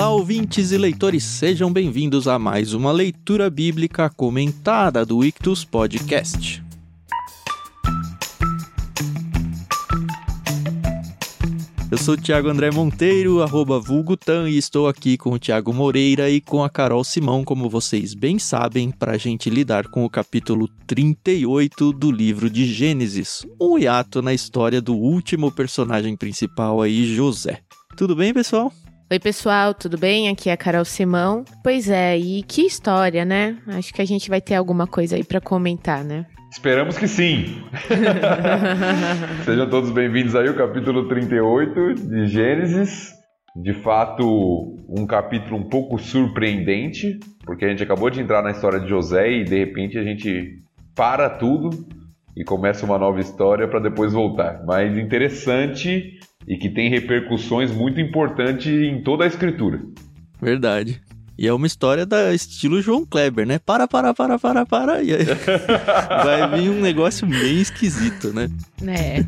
Olá, ouvintes e leitores, sejam bem-vindos a mais uma leitura bíblica comentada do Ictus Podcast. Eu sou o Thiago André Monteiro, arroba Vulgutan, e estou aqui com o Thiago Moreira e com a Carol Simão, como vocês bem sabem, para a gente lidar com o capítulo 38 do livro de Gênesis, um hiato na história do último personagem principal aí, José. Tudo bem, pessoal? Oi, pessoal, tudo bem? Aqui é a Carol Simão. Pois é, e que história, né? Acho que a gente vai ter alguma coisa aí para comentar, né? Esperamos que sim. Sejam todos bem-vindos aí ao capítulo 38 de Gênesis. De fato, um capítulo um pouco surpreendente, porque a gente acabou de entrar na história de José e de repente a gente para tudo e começa uma nova história para depois voltar. Mas interessante e que tem repercussões muito importantes em toda a escritura. Verdade. E é uma história da estilo João Kleber, né? Para, para, para, para, para. E aí vai vir um negócio meio esquisito, né? É.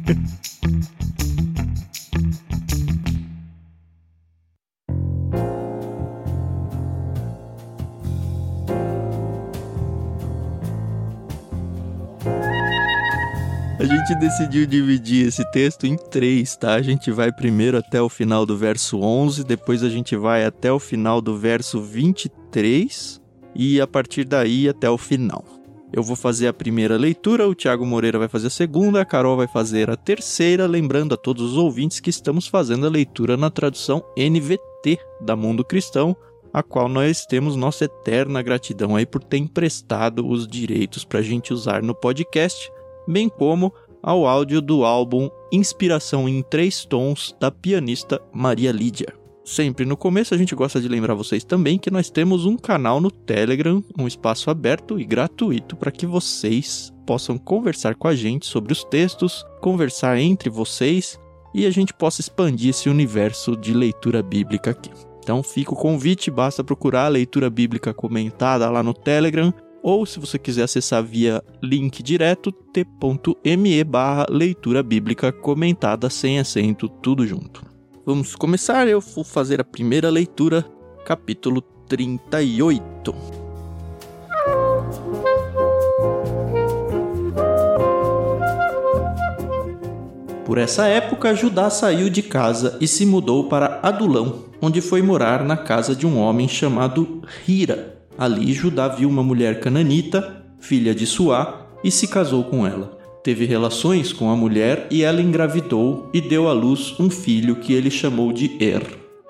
A gente decidiu dividir esse texto em três, tá? A gente vai primeiro até o final do verso 11, depois a gente vai até o final do verso 23 e a partir daí até o final. Eu vou fazer a primeira leitura, o Tiago Moreira vai fazer a segunda, a Carol vai fazer a terceira, lembrando a todos os ouvintes que estamos fazendo a leitura na tradução NVT da Mundo Cristão, a qual nós temos nossa eterna gratidão aí por ter emprestado os direitos para a gente usar no podcast bem como ao áudio do álbum Inspiração em Três Tons da pianista Maria Lídia. Sempre no começo a gente gosta de lembrar vocês também que nós temos um canal no Telegram, um espaço aberto e gratuito para que vocês possam conversar com a gente sobre os textos, conversar entre vocês e a gente possa expandir esse universo de leitura bíblica aqui. Então fica o convite, basta procurar a leitura bíblica comentada lá no Telegram ou se você quiser acessar via link direto, t.me barra leitura bíblica comentada sem acento, tudo junto. Vamos começar, eu vou fazer a primeira leitura, capítulo 38. Por essa época, Judá saiu de casa e se mudou para Adulão, onde foi morar na casa de um homem chamado Hira Ali Judá viu uma mulher cananita, filha de Suá, e se casou com ela. Teve relações com a mulher e ela engravidou e deu à luz um filho que ele chamou de Er.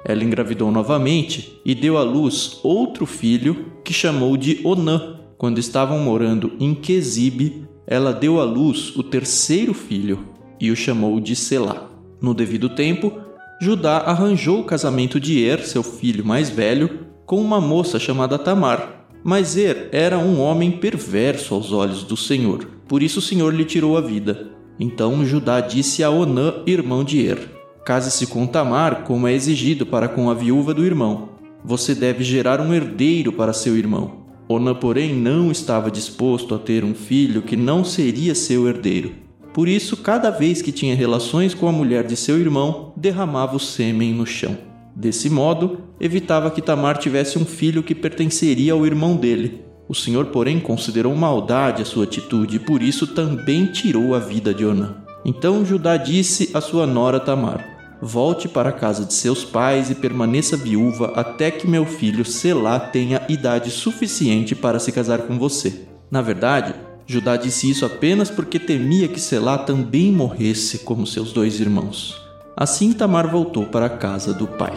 Ela engravidou novamente e deu à luz outro filho que chamou de Onã. Quando estavam morando em Quezibe, ela deu à luz o terceiro filho e o chamou de Selá. No devido tempo, Judá arranjou o casamento de Er, seu filho mais velho, com uma moça chamada Tamar. Mas Er era um homem perverso aos olhos do Senhor, por isso o Senhor lhe tirou a vida. Então Judá disse a Onã, irmão de Er: Case-se com Tamar, como é exigido para com a viúva do irmão. Você deve gerar um herdeiro para seu irmão. Onã, porém, não estava disposto a ter um filho que não seria seu herdeiro. Por isso, cada vez que tinha relações com a mulher de seu irmão, derramava o sêmen no chão. Desse modo, evitava que Tamar tivesse um filho que pertenceria ao irmão dele. O Senhor, porém, considerou maldade a sua atitude e por isso também tirou a vida de Onã. Então Judá disse à sua nora Tamar: Volte para a casa de seus pais e permaneça viúva até que meu filho Selá tenha idade suficiente para se casar com você. Na verdade, Judá disse isso apenas porque temia que Selá também morresse como seus dois irmãos. Assim Tamar voltou para a casa do pai.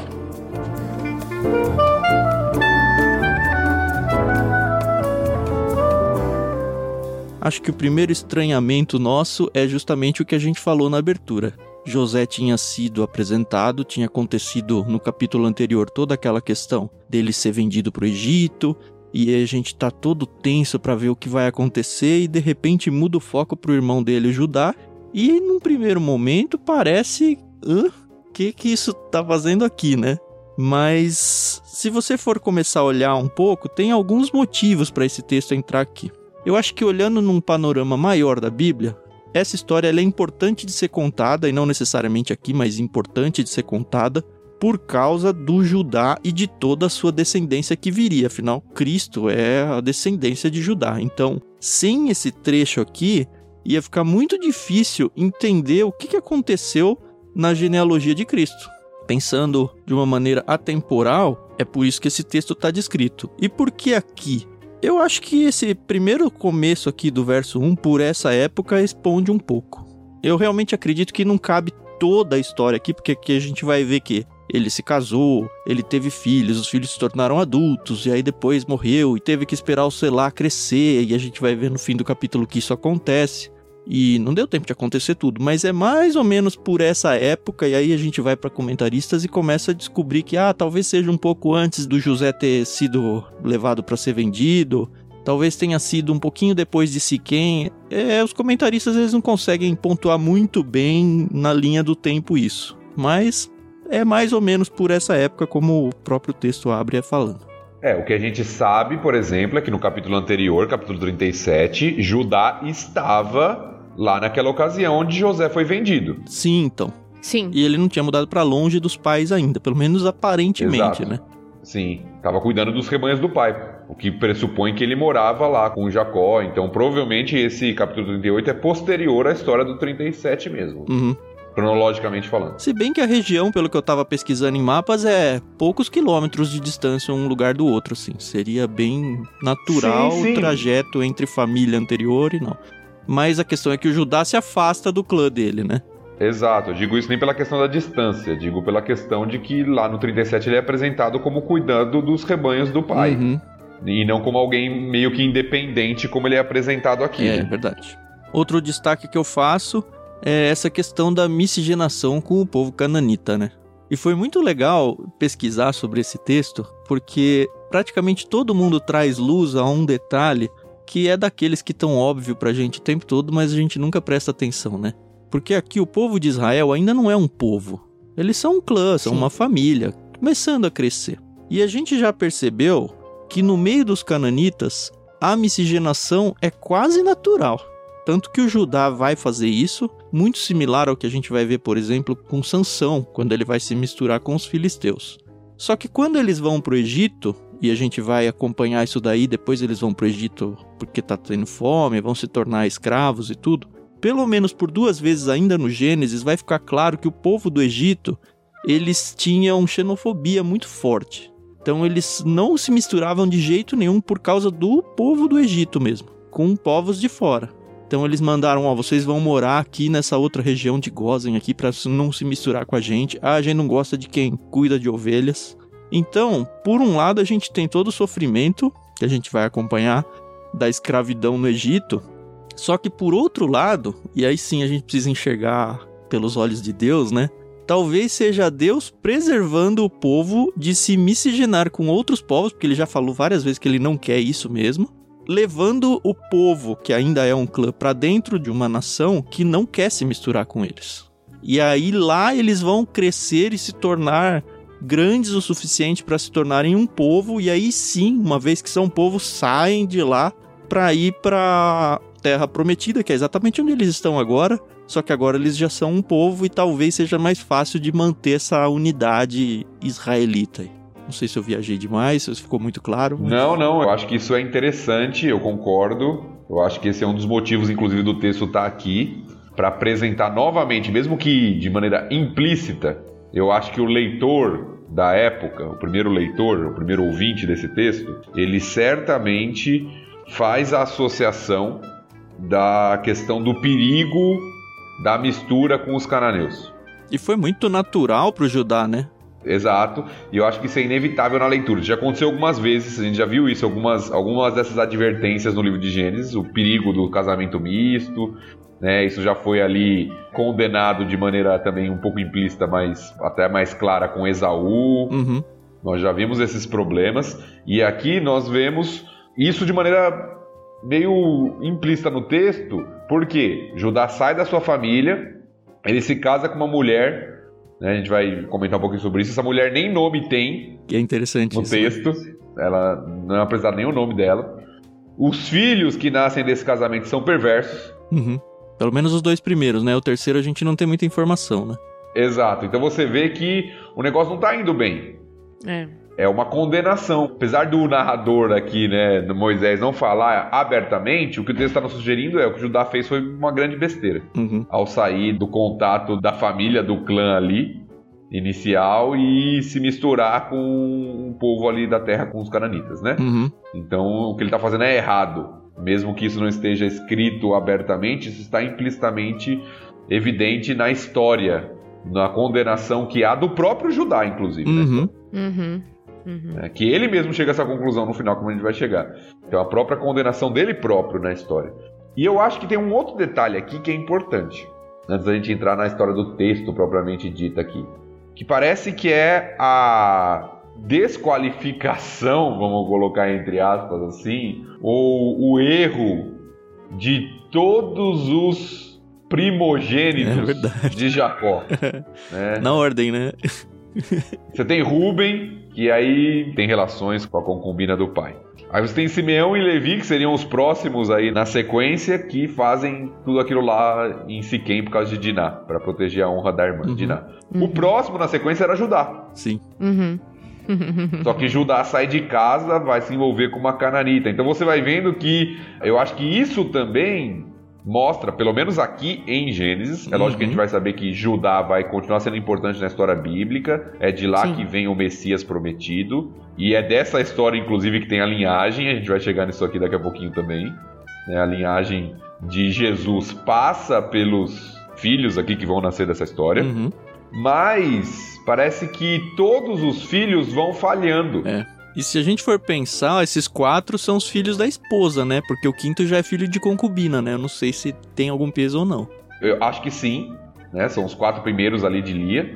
Acho que o primeiro estranhamento nosso é justamente o que a gente falou na abertura. José tinha sido apresentado, tinha acontecido no capítulo anterior toda aquela questão dele ser vendido para o Egito, e a gente tá todo tenso para ver o que vai acontecer e de repente muda o foco para o irmão dele, Judá, e num primeiro momento parece o que que isso tá fazendo aqui, né? Mas se você for começar a olhar um pouco, tem alguns motivos para esse texto entrar aqui. Eu acho que olhando num panorama maior da Bíblia, essa história é importante de ser contada, e não necessariamente aqui, mas importante de ser contada, por causa do Judá e de toda a sua descendência que viria. Afinal, Cristo é a descendência de Judá. Então, sem esse trecho aqui, ia ficar muito difícil entender o que aconteceu na genealogia de Cristo. Pensando de uma maneira atemporal, é por isso que esse texto está descrito. E por que aqui? Eu acho que esse primeiro começo aqui do verso 1, por essa época, responde um pouco. Eu realmente acredito que não cabe toda a história aqui, porque aqui a gente vai ver que ele se casou, ele teve filhos, os filhos se tornaram adultos, e aí depois morreu e teve que esperar o selar crescer, e a gente vai ver no fim do capítulo que isso acontece. E não deu tempo de acontecer tudo, mas é mais ou menos por essa época, e aí a gente vai para comentaristas e começa a descobrir que, ah, talvez seja um pouco antes do José ter sido levado para ser vendido, talvez tenha sido um pouquinho depois de Siquém. É, os comentaristas eles não conseguem pontuar muito bem na linha do tempo isso, mas é mais ou menos por essa época, como o próprio texto abre falando. É, o que a gente sabe, por exemplo, é que no capítulo anterior, capítulo 37, Judá estava lá naquela ocasião onde José foi vendido. Sim, então. Sim. E ele não tinha mudado para longe dos pais ainda, pelo menos aparentemente, Exato. né? Sim, estava cuidando dos rebanhos do pai, o que pressupõe que ele morava lá com Jacó. Então, provavelmente esse capítulo 38 é posterior à história do 37 mesmo. Uhum. Cronologicamente falando. Se bem que a região, pelo que eu tava pesquisando em mapas, é poucos quilômetros de distância um lugar do outro, assim. Seria bem natural Sim, sim. o trajeto entre família anterior e não. Mas a questão é que o Judá se afasta do clã dele, né? Exato, eu digo isso nem pela questão da distância, digo pela questão de que lá no 37 ele é apresentado como cuidando dos rebanhos do pai. Uhum. E não como alguém meio que independente, como ele é apresentado aqui. É, né? verdade. Outro destaque que eu faço é essa questão da miscigenação com o povo cananita, né? E foi muito legal pesquisar sobre esse texto, porque praticamente todo mundo traz luz a um detalhe que é daqueles que tão óbvio pra gente o tempo todo, mas a gente nunca presta atenção, né? Porque aqui o povo de Israel ainda não é um povo. Eles são um clã, são Sim. uma família, começando a crescer. E a gente já percebeu que no meio dos cananitas, a miscigenação é quase natural. Tanto que o Judá vai fazer isso, muito similar ao que a gente vai ver, por exemplo, com Sansão, quando ele vai se misturar com os filisteus. Só que quando eles vão pro Egito, e a gente vai acompanhar isso daí, depois eles vão pro Egito porque tá tendo fome, vão se tornar escravos e tudo. Pelo menos por duas vezes ainda no Gênesis vai ficar claro que o povo do Egito, eles tinham xenofobia muito forte. Então eles não se misturavam de jeito nenhum por causa do povo do Egito mesmo, com povos de fora. Então eles mandaram, ó, vocês vão morar aqui nessa outra região de Gozen aqui para não se misturar com a gente. Ah, a gente não gosta de quem cuida de ovelhas. Então, por um lado, a gente tem todo o sofrimento que a gente vai acompanhar da escravidão no Egito. Só que por outro lado, e aí sim a gente precisa enxergar pelos olhos de Deus, né? Talvez seja Deus preservando o povo de se miscigenar com outros povos, porque ele já falou várias vezes que ele não quer isso mesmo, levando o povo, que ainda é um clã, para dentro de uma nação que não quer se misturar com eles. E aí lá eles vão crescer e se tornar grandes o suficiente para se tornarem um povo, e aí sim, uma vez que são povo, saem de lá para ir para Terra Prometida, que é exatamente onde eles estão agora. Só que agora eles já são um povo e talvez seja mais fácil de manter essa unidade israelita. Não sei se eu viajei demais, se ficou muito claro. mas- Não, não, eu acho que isso é interessante, eu concordo. Eu acho que esse é um dos motivos, inclusive, do texto estar aqui, para apresentar novamente, mesmo que de maneira implícita, eu acho que o leitor da época, o primeiro leitor, o primeiro ouvinte desse texto, ele certamente faz a associação da questão do perigo da mistura com os cananeus. E foi muito natural pro Judá, né? Exato, e eu acho que isso é inevitável na leitura. Já aconteceu algumas vezes, a gente já viu isso, algumas, algumas dessas advertências no livro de Gênesis, o perigo do casamento misto, né? Isso já foi ali condenado de maneira também um pouco implícita, mas até mais clara com Esaú. Uhum. Nós já vimos esses problemas, e aqui nós vemos isso de maneira meio implícita no texto, porque Judá sai da sua família, ele se casa com uma mulher, né, a gente vai comentar um pouquinho sobre isso. Essa mulher nem nome tem Que é interessante no isso. né? texto, ela não é apresentado nem o nome dela. Os filhos que nascem desse casamento são perversos. Uhum. Pelo menos os dois primeiros, né? O terceiro a gente não tem muita informação, né? Exato. Então você vê que o negócio não tá indo bem. É. É uma condenação. Apesar do narrador aqui, né, do Moisés, não falar abertamente, o que o texto está nos sugerindo é o que Judá fez foi uma grande besteira. Uhum. Ao sair do contato da família, do clã ali, inicial, e se misturar com o povo ali da terra, com os cananitas, né? Uhum. Então o que ele está fazendo é errado. Mesmo que isso não esteja escrito abertamente, isso está implicitamente evidente na história, na condenação que há do próprio Judá, inclusive. né? Uhum. Uhum. Uhum. É, que ele mesmo chega a essa conclusão no final, como a gente vai chegar. Então a própria condenação dele próprio na história. E eu acho que tem um outro detalhe aqui que é importante, antes da gente entrar na história do texto propriamente dita aqui. Que parece que é a desqualificação, vamos colocar entre aspas assim, ou o erro de todos os primogênitos É de Jacó. né? Na ordem, né? Você tem Ruben, que aí tem relações com a concubina do pai. Aí você tem Simeão e Levi, que seriam os próximos aí na sequência, que fazem tudo aquilo lá em Siquém por causa de Diná, para proteger a honra da irmã, Uhum. Diná. O próximo na sequência era Judá. Sim. Uhum. Só que Judá sai de casa, vai se envolver com uma cananita. Então você vai vendo que eu acho que isso também mostra, pelo menos aqui em Gênesis, é lógico que a gente Uhum. vai saber que Judá vai continuar sendo importante na história bíblica, é de lá Sim. que vem o Messias prometido, e é dessa história, inclusive, que tem a linhagem, a gente vai chegar nisso aqui daqui a pouquinho também. né? A linhagem de Jesus passa pelos filhos aqui que vão nascer dessa história. Uhum. Mas parece que todos os filhos vão falhando. É. E se a gente for pensar, esses quatro são os filhos da esposa, né? Porque o quinto já é filho de concubina, né? Eu não sei se tem algum peso ou não. Eu acho que sim, né? São os quatro primeiros ali de Lia.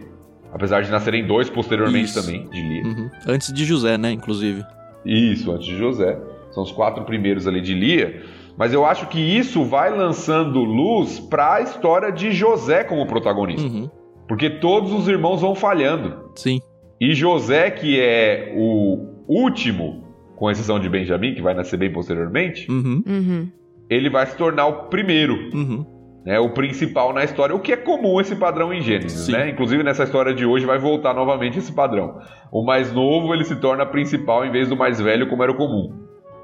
Apesar de nascerem dois posteriormente Isso. também de Lia. Uhum. Antes de José, né? Inclusive. Isso, antes de José. São os quatro primeiros ali de Lia. Mas eu acho que isso vai lançando luz para a história de José como protagonista. Uhum. Porque todos os irmãos vão falhando. Sim. E José, que é o último, com exceção de Benjamim, que vai nascer bem posteriormente, Uhum. Uhum. ele vai se tornar o primeiro. Uhum. né, o principal na história, o que é comum esse padrão em Gênesis, Sim. né? Inclusive nessa história de hoje vai voltar novamente esse padrão. O mais novo ele se torna principal em vez do mais velho, como era o comum.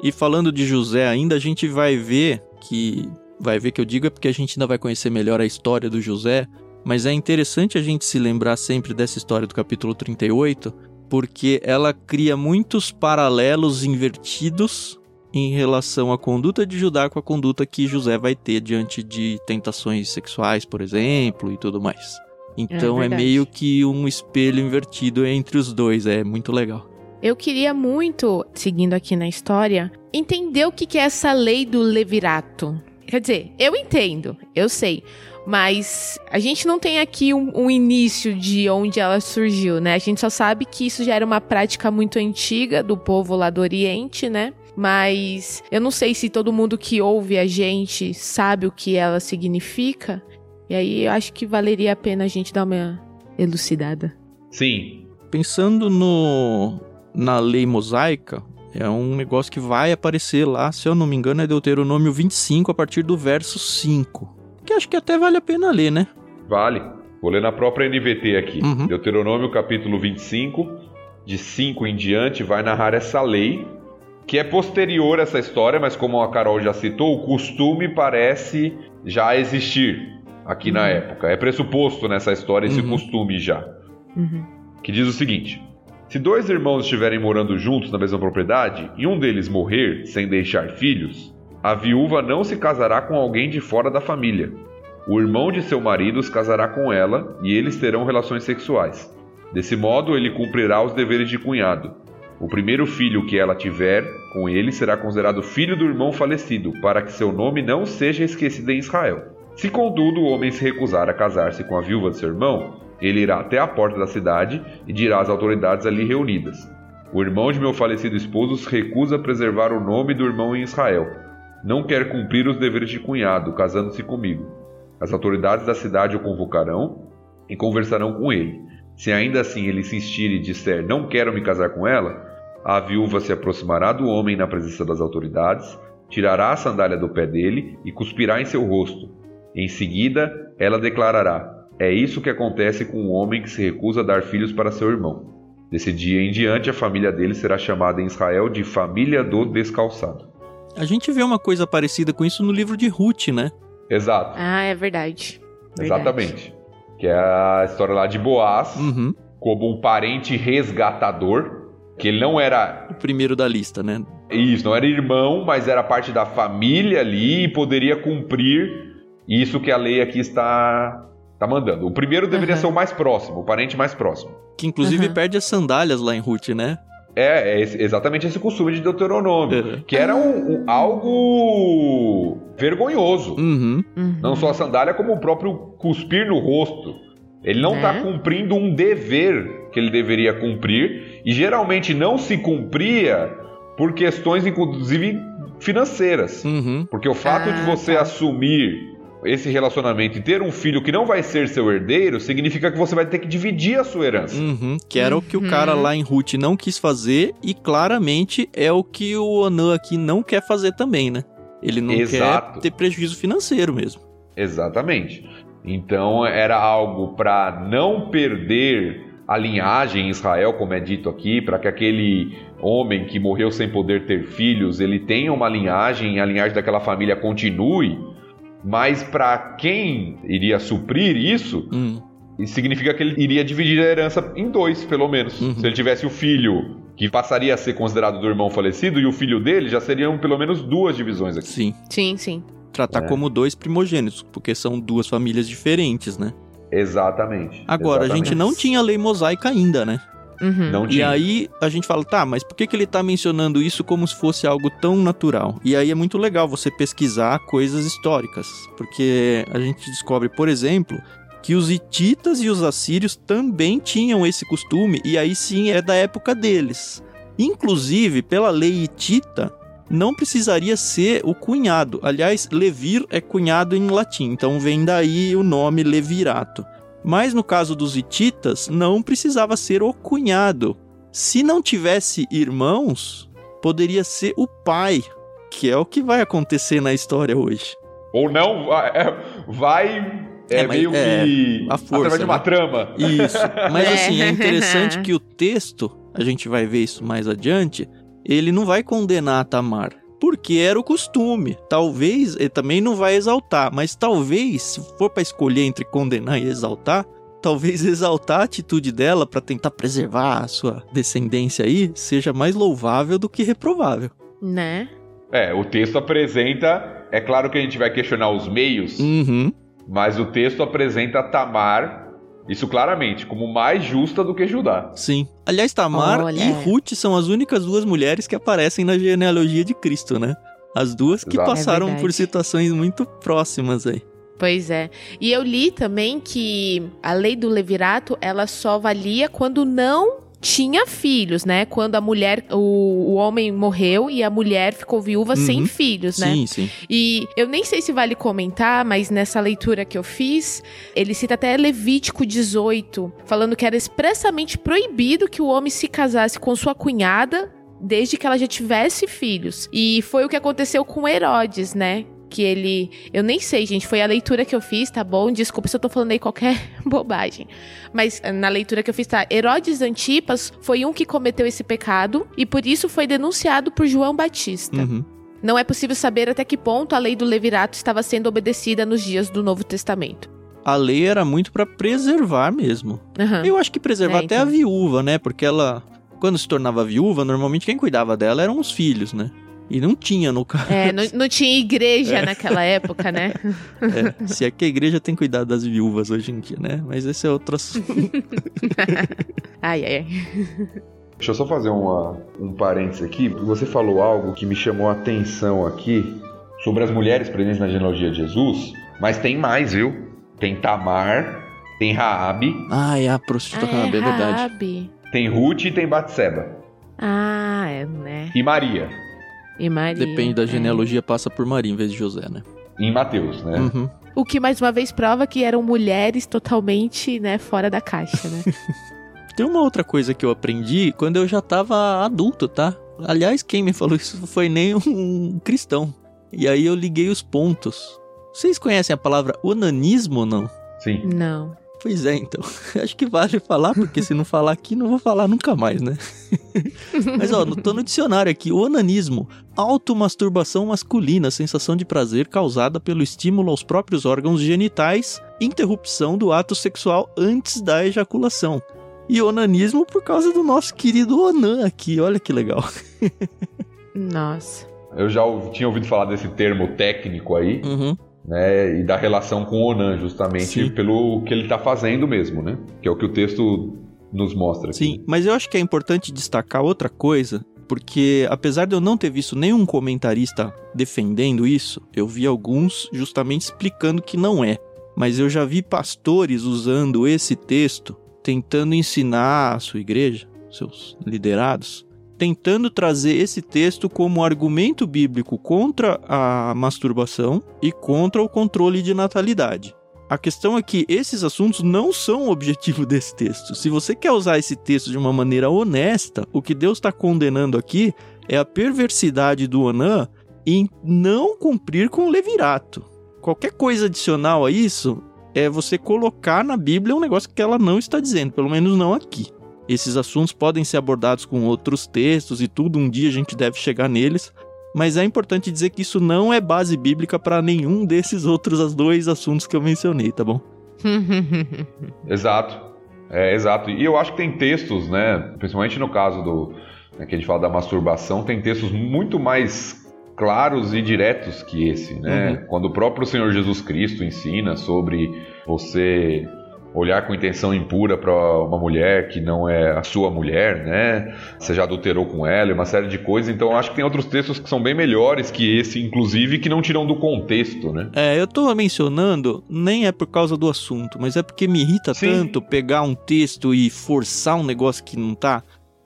E falando de José ainda, a gente vai ver que. Vai ver que eu digo é porque a gente ainda vai conhecer melhor a história do José. Mas é interessante a gente se lembrar sempre dessa história do capítulo 38, porque ela cria muitos paralelos invertidos em relação à conduta de Judá com a conduta que José vai ter diante de tentações sexuais, por exemplo, e tudo mais. Então é, verdade. meio que um espelho invertido entre os dois, é muito legal. Eu queria muito, seguindo aqui na história, entender o que é essa lei do levirato. Quer dizer, eu entendo, eu sei. Mas a gente não tem aqui um, um início de onde ela surgiu, né? A gente só sabe que isso já era uma prática muito antiga do povo lá do Oriente, né? Mas eu não sei se todo mundo que ouve a gente sabe o que ela significa. E aí eu acho que valeria a pena a gente dar uma elucidada. Sim, Pensando no na lei mosaica, é um negócio que vai aparecer lá, se eu não me engano, é Deuteronômio 25 a partir do verso 5. Que acho que até vale a pena ler, né? vale. Vou ler na própria NVT aqui. Uhum. Deuteronômio capítulo 25, de 5 em diante, vai narrar essa lei, que é posterior a essa história, mas como a Carol já citou, o costume parece já existir aqui na época. É pressuposto nessa história esse Uhum. costume já. Uhum. que diz o seguinte: Se dois irmãos estiverem morando juntos na mesma propriedade e um deles morrer sem deixar filhos, a viúva não se casará com alguém de fora da família. O irmão de seu marido se casará com ela e eles terão relações sexuais. Desse modo, ele cumprirá os deveres de cunhado. O primeiro filho que ela tiver com ele será considerado filho do irmão falecido, para que seu nome não seja esquecido em Israel. Se contudo o homem se recusar a casar-se com a viúva de seu irmão, ele irá até a porta da cidade e dirá às autoridades ali reunidas: O irmão de meu falecido esposo se recusa a preservar o nome do irmão em Israel. Não quer cumprir os deveres de cunhado, casando-se comigo. As autoridades da cidade o convocarão e conversarão com ele. Se ainda assim ele insistir e disser não quero me casar com ela, a viúva se aproximará do homem na presença das autoridades, tirará a sandália do pé dele e cuspirá em seu rosto. Em seguida, ela declarará: É isso que acontece com um homem que se recusa a dar filhos para seu irmão. Desse dia em diante, a família dele será chamada em Israel de família do descalçado. A gente vê uma coisa parecida com isso no livro de Ruth, né? Exato. Ah, é verdade. verdade. Exatamente. Que é a história lá de Boaz, Uhum. como um parente resgatador, que ele não era O primeiro da lista, né? isso, não era irmão, mas era parte da família ali e poderia cumprir isso que a lei aqui está, está mandando. O primeiro deveria Aham. ser o mais próximo, o parente mais próximo. Que inclusive Uhum. perde as sandálias lá em Ruth, né? É, é esse- exatamente esse costume de Deuteronômio, Uhum. que era um- um- algo vergonhoso. Uhum. Uhum. Não só a sandália, como o próprio cuspir no rosto. Ele não está Né? cumprindo um dever que ele deveria cumprir e geralmente não se cumpria por questões, inclusive financeiras. Uhum. Porque o fato Ah, de você tá. assumir esse relacionamento e ter um filho que não vai ser seu herdeiro significa que você vai ter que dividir a sua herança. Uhum. Que era o que o Uhum. cara lá em Ruth não quis fazer e claramente é o que o Onan aqui não quer fazer também, né? Ele não Exato. quer ter prejuízo financeiro mesmo. Exatamente. Então era algo para não perder a linhagem em Israel, como é dito aqui, para que aquele homem que morreu sem poder ter filhos, ele tenha uma linhagem, a linhagem daquela família continue, mas para quem iria suprir isso, Hum. isso significa que ele iria dividir a herança em dois, pelo menos. Uhum. Se ele tivesse o filho que passaria a ser considerado do irmão falecido e o filho dele, já seriam pelo menos duas divisões aqui. Sim. Sim, sim. Tratar É. como dois primogênitos, porque são duas famílias diferentes, né? Exatamente. Agora, a Exatamente. gente não tinha lei mosaica ainda, né? Uhum. Não E tinha. aí a gente fala, tá, mas por que, que ele tá mencionando isso como se fosse algo tão natural? E aí é muito legal você pesquisar coisas históricas, porque a gente descobre, por exemplo, que os hititas e os assírios também tinham esse costume, e aí sim é da época deles. Inclusive, pela lei hitita, não precisaria ser o cunhado. Aliás, levir é cunhado em latim, então vem daí o nome levirato. Mas no caso dos hititas, não precisava ser o cunhado. Se não tivesse irmãos, poderia ser o pai, que é o que vai acontecer na história hoje. Ou não, vai. é, vai é, É, meio é, que. a força, através de uma né? trama. Isso. Mas É. assim, é interessante que o texto, a gente vai ver isso mais adiante, ele não vai condenar a Tamar. Porque era o costume. Talvez, ele também não vai exaltar, mas talvez, se for para escolher entre condenar e exaltar, talvez exaltar a atitude dela para tentar preservar a sua descendência aí seja mais louvável do que reprovável. Né? É, o texto apresenta. É claro que a gente vai questionar os meios, Uhum. mas o texto apresenta Tamar, isso claramente, como mais justa do que Judá. Sim. Aliás, Tamar Olha. e Ruth são as únicas duas mulheres que aparecem na genealogia de Cristo, né? As duas que Exato. passaram É por situações muito próximas aí. Pois é. E eu li também que a lei do levirato, ela só valia quando não tinha filhos, né? Quando a mulher, o, o homem morreu e a mulher ficou viúva Uhum. sem filhos, né? Sim, sim. E eu nem sei se vale comentar, mas nessa leitura que eu fiz, ele cita até Levítico 18, falando que era expressamente proibido que o homem se casasse com sua cunhada desde que ela já tivesse filhos. E foi o que aconteceu com Herodes, né? Que ele. Eu nem sei, gente. Foi a leitura que eu fiz, tá bom? Desculpa se eu tô falando aí qualquer bobagem. Mas eh, na leitura que eu fiz, tá? Herodes Antipas foi um que cometeu esse pecado e por isso foi denunciado por João Batista. Uhum. Não é possível saber até que ponto a lei do levirato estava sendo obedecida nos dias do Novo Testamento. A lei era muito pra preservar mesmo. Aham. Eu acho que preservar É, até então. a viúva, né? Porque ela, quando se tornava viúva, normalmente quem cuidava dela eram os filhos, né? E não tinha no caso. É, não, não tinha igreja naquela época, né? É, se é que a igreja tem cuidado das viúvas hoje em dia, né? Mas esse é outro assunto. Ai, ai, ai. Deixa eu só fazer uma, um parênteses aqui. Você falou algo que me chamou a atenção aqui sobre as mulheres presentes na genealogia de Jesus, mas tem mais, viu? Tem Tamar, tem Raabe, ah, é a prostituta Ah, Rabi, é verdade. Tem Ruth e tem Batseba. Ah, é, né? E Maria, E Maria. Depende da é. genealogia, passa por Maria em vez de José, né? em Mateus, né? Uhum. O que mais uma vez prova que eram mulheres totalmente, né, fora da caixa, né? Tem uma outra coisa que eu aprendi quando eu já tava adulto, tá? Aliás, quem me falou isso foi nem um cristão. E aí eu liguei os pontos. Vocês conhecem a palavra onanismo ou não? Sim. Não. Pois é, então. Acho que vale falar, porque se não falar aqui, não vou falar nunca mais, né? Mas, ó, tô no dicionário aqui. Onanismo, automasturbação masculina, sensação de prazer causada pelo estímulo aos próprios órgãos genitais, interrupção do ato sexual antes da ejaculação. E onanismo por causa do nosso querido Onan aqui, olha que legal. Nossa. Eu já tinha ouvido falar desse termo técnico aí. Uhum. Né, e da relação com o Onan, justamente Sim. pelo que ele está fazendo mesmo, né? Que é o que o texto nos mostra. aqui. Sim, mas eu acho que é importante destacar outra coisa, porque apesar de eu não ter visto nenhum comentarista defendendo isso, eu vi alguns justamente explicando que não é. Mas eu já vi pastores usando esse texto, tentando ensinar a sua igreja, seus liderados, tentando trazer esse texto como argumento bíblico contra a masturbação e contra o controle de natalidade. A questão é que esses assuntos não são o objetivo desse texto. Se você quer usar esse texto de uma maneira honesta, o que Deus está condenando aqui é a perversidade do Onã em não cumprir com o levirato. Qualquer coisa adicional a isso é você colocar na Bíblia um negócio que ela não está dizendo, pelo menos não aqui. Esses assuntos podem ser abordados com outros textos e tudo, um dia a gente deve chegar neles, mas é importante dizer que isso não é base bíblica para nenhum desses outros dois assuntos que eu mencionei, tá bom? Exato. É, exato. E eu acho que tem textos, né? Principalmente no caso do. Né, que a gente fala da masturbação, tem textos muito mais claros e diretos que esse, né? Uhum. Quando o próprio Senhor Jesus Cristo ensina sobre você olhar com intenção impura para uma mulher que não é a sua mulher, né? Você já adulterou com ela uma série de coisas. Então acho que tem outros textos que são bem melhores que esse, inclusive, que não tiram do contexto, né? É, eu tô mencionando, nem é por causa do assunto, mas é porque me irrita Sim. tanto pegar um texto e forçar um negócio que não tá.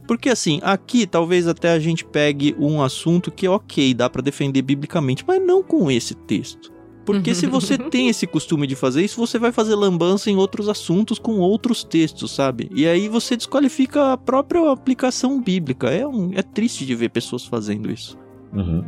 Porque assim, aqui talvez até a gente pegue um assunto que é ok, dá pra defender biblicamente, mas não com esse texto. Porque se você tem esse costume de fazer isso, você vai fazer lambança em outros assuntos com outros textos, sabe? E aí você desqualifica a própria aplicação bíblica. É, um, é triste de ver pessoas fazendo isso. Uhum.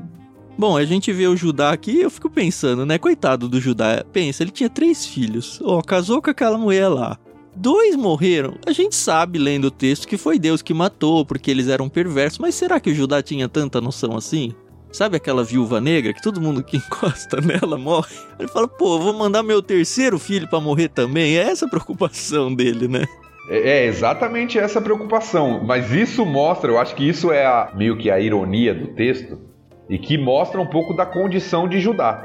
Bom, a gente vê o Judá aqui eu fico pensando, né? Coitado do Judá. Pensa, ele tinha três filhos. Ó, casou com aquela mulher lá. Dois morreram. A gente sabe, lendo o texto, que foi Deus que matou, porque eles eram perversos. Mas será que o Judá tinha tanta noção assim? Sabe aquela viúva negra que todo mundo que encosta nela morre? Ele fala, pô, vou mandar meu terceiro filho pra morrer também. É essa a preocupação dele, né? É é exatamente essa preocupação, mas isso mostra, eu acho que isso é a- meio que a ironia do texto e que mostra um pouco da condição de Judá,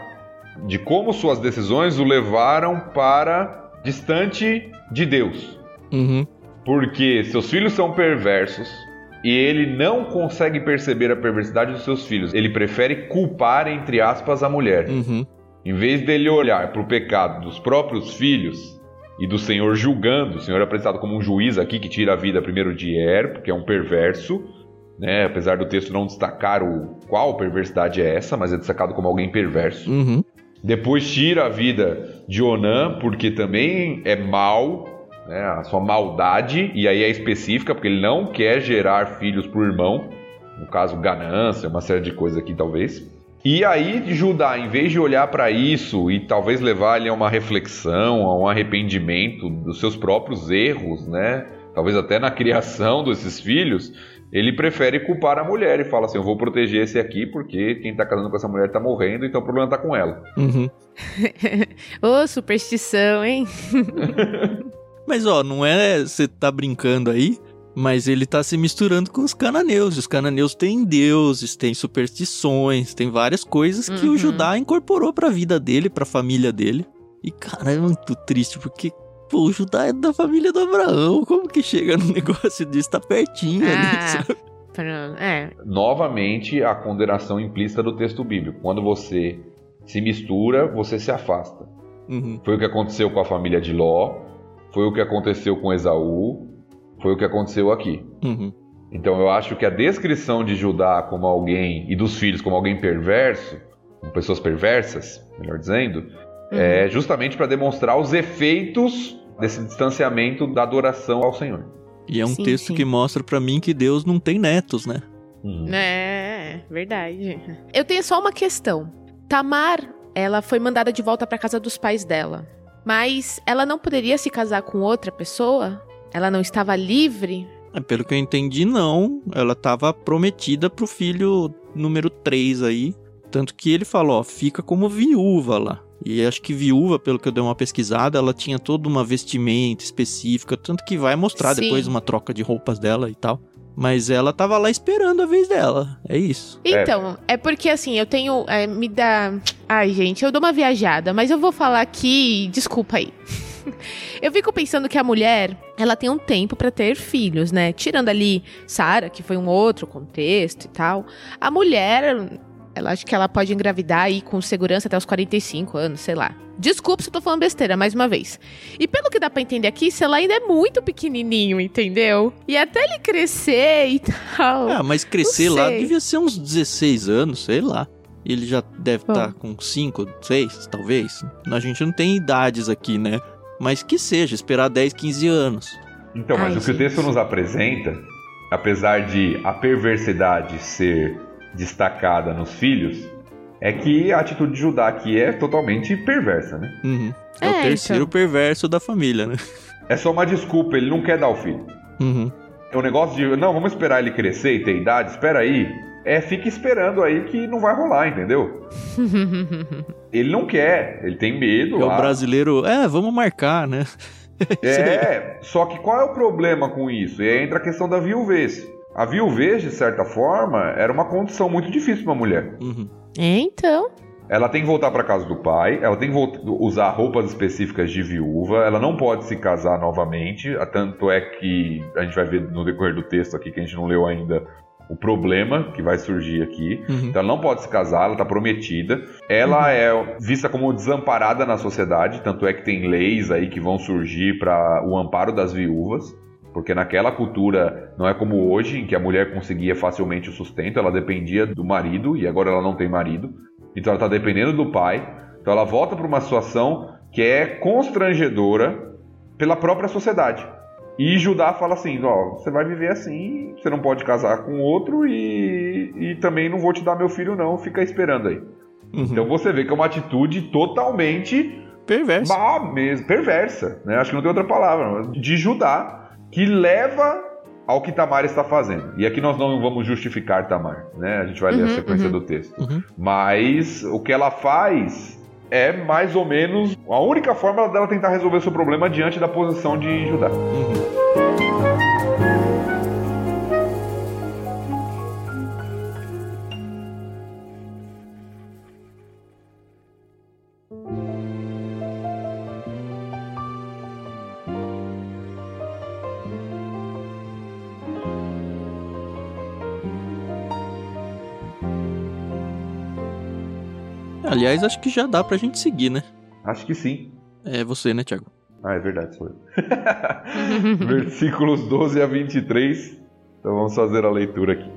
de como suas decisões o levaram para distante de Deus, Uhum. porque seus filhos são perversos e ele não consegue perceber a perversidade dos seus filhos. Ele prefere culpar entre aspas a mulher. Uhum. Em vez dele olhar para o pecado dos próprios filhos e do Senhor julgando, o Senhor é apresentado como um juiz aqui que tira a vida primeiro de Er, porque é um perverso, né? apesar do texto não destacar o qual perversidade é essa, mas é destacado como alguém perverso. Uhum. Depois tira a vida de Onã, porque também é mal, né? a sua maldade, e aí é específica, porque ele não quer gerar filhos para o irmão, no caso ganância, uma série de coisas aqui talvez. E aí Judá, em vez de olhar para isso e talvez levar ele a uma reflexão, a um arrependimento dos seus próprios erros, né? Talvez até na criação desses filhos, ele prefere culpar a mulher e fala assim: eu vou proteger esse aqui porque quem tá casando com essa mulher tá morrendo, então o problema tá com ela. Uhum. Ô, superstição, hein? Mas ó, não é você tá brincando aí, mas ele tá se misturando com os cananeus. Os cananeus têm deuses, têm superstições, tem várias coisas que Uhum. o Judá incorporou pra vida dele, pra família dele. E cara, é muito triste porque pô, o Judá é da família do Abraão. Como que chega num negócio disso? Tá pertinho ali. Ah, sabe? pronto. É. Novamente, a condenação implícita do texto bíblico. Quando você se mistura, você se afasta. Uhum. Foi o que aconteceu com a família de Ló, foi o que aconteceu com Esaú, foi o que aconteceu aqui. Uhum. Então eu acho que a descrição de Judá como alguém e dos filhos como alguém perverso, como pessoas perversas, melhor dizendo, é justamente para demonstrar os efeitos desse distanciamento da adoração ao Senhor. E é um Sim, texto sim. que mostra pra mim que Deus não tem netos, né? Uhum. É, verdade. Eu tenho só uma questão. Tamar, ela foi mandada de volta pra casa dos pais dela. Mas ela não poderia se casar com outra pessoa? Ela não estava livre? É, pelo que eu entendi, não. Ela estava prometida pro filho número 3 aí. Tanto que ele falou, ó, fica como viúva lá. E acho que viúva, pelo que eu dei uma pesquisada, ela tinha toda uma vestimenta específica, tanto que vai mostrar Sim. depois uma troca de roupas dela e tal. Mas ela tava lá esperando a vez dela. É isso. Então, é, porque assim, eu tenho. é, me dá. Ai, gente, eu dou uma viajada, mas eu vou falar aqui. Desculpa aí. Eu fico pensando que a mulher, ela tem um tempo pra ter filhos, né? Tirando ali Sara, que foi um outro contexto e tal. A mulher, ela acho que ela pode engravidar aí com segurança até os 45 anos, sei lá. Desculpa se eu tô falando besteira, mais uma vez. E pelo que dá pra entender aqui, se ela ainda é muito pequenininho, entendeu? E até ele crescer e tal. Ah, mas crescer lá devia ser uns 16 anos, sei lá. Ele já deve estar com 5, 6, talvez. A gente não tem idades aqui, né? Mas que seja, esperar 10, 15 anos. Então, mas Ai, o que o texto gente. nos apresenta, apesar de a perversidade ser destacada nos filhos, é que a atitude de Judá aqui é totalmente perversa, né? Uhum. É, É, o terceiro então. perverso da família, né? É só uma desculpa, ele não quer dar o filho. Uhum. É um negócio de, não, vamos esperar ele crescer e ter idade, espera aí. É, fica esperando aí que não vai rolar, entendeu? Ele não quer, ele tem medo É o lá. brasileiro, é, vamos marcar, né? É, só que qual é o problema com isso? E aí entra a questão da viuvez. A viuvez, de certa forma, era uma condição muito difícil para uma mulher. Uhum. É, então. Ela tem que voltar para casa do pai, ela tem que voltar- usar roupas específicas de viúva, ela não pode se casar novamente, tanto é que a gente vai ver no decorrer do texto aqui que a gente não leu ainda o problema que vai surgir aqui. Uhum. Então ela não pode se casar, ela está prometida. Ela é vista como desamparada na sociedade, tanto é que tem leis aí que vão surgir para o amparo das viúvas. Porque naquela cultura não é como hoje, em que a mulher conseguia facilmente o sustento, ela dependia do marido e agora ela não tem marido. Então ela está dependendo do pai. Então ela volta para uma situação que é constrangedora pela própria sociedade. E Judá fala assim: ó, você vai viver assim, você não pode casar com outro e, e também não vou te dar meu filho, não, fica esperando aí. Uhum. Então você vê que é uma atitude totalmente Perverso. má mesmo, perversa, né? Acho que não tem outra palavra, de Judá, que leva ao que Tamar está fazendo. E aqui nós não vamos justificar Tamar, né? A gente vai ler a Uhum, sequência uhum. do texto. Uhum. Mas o que ela faz é mais ou menos a única forma dela tentar resolver o seu problema diante da posição de Judá. Aliás, acho que já dá pra gente seguir, né? Acho que sim. É você, né, Thiago? Ah, é verdade, sou eu. Versículos 12 a 23. Então vamos fazer a leitura aqui.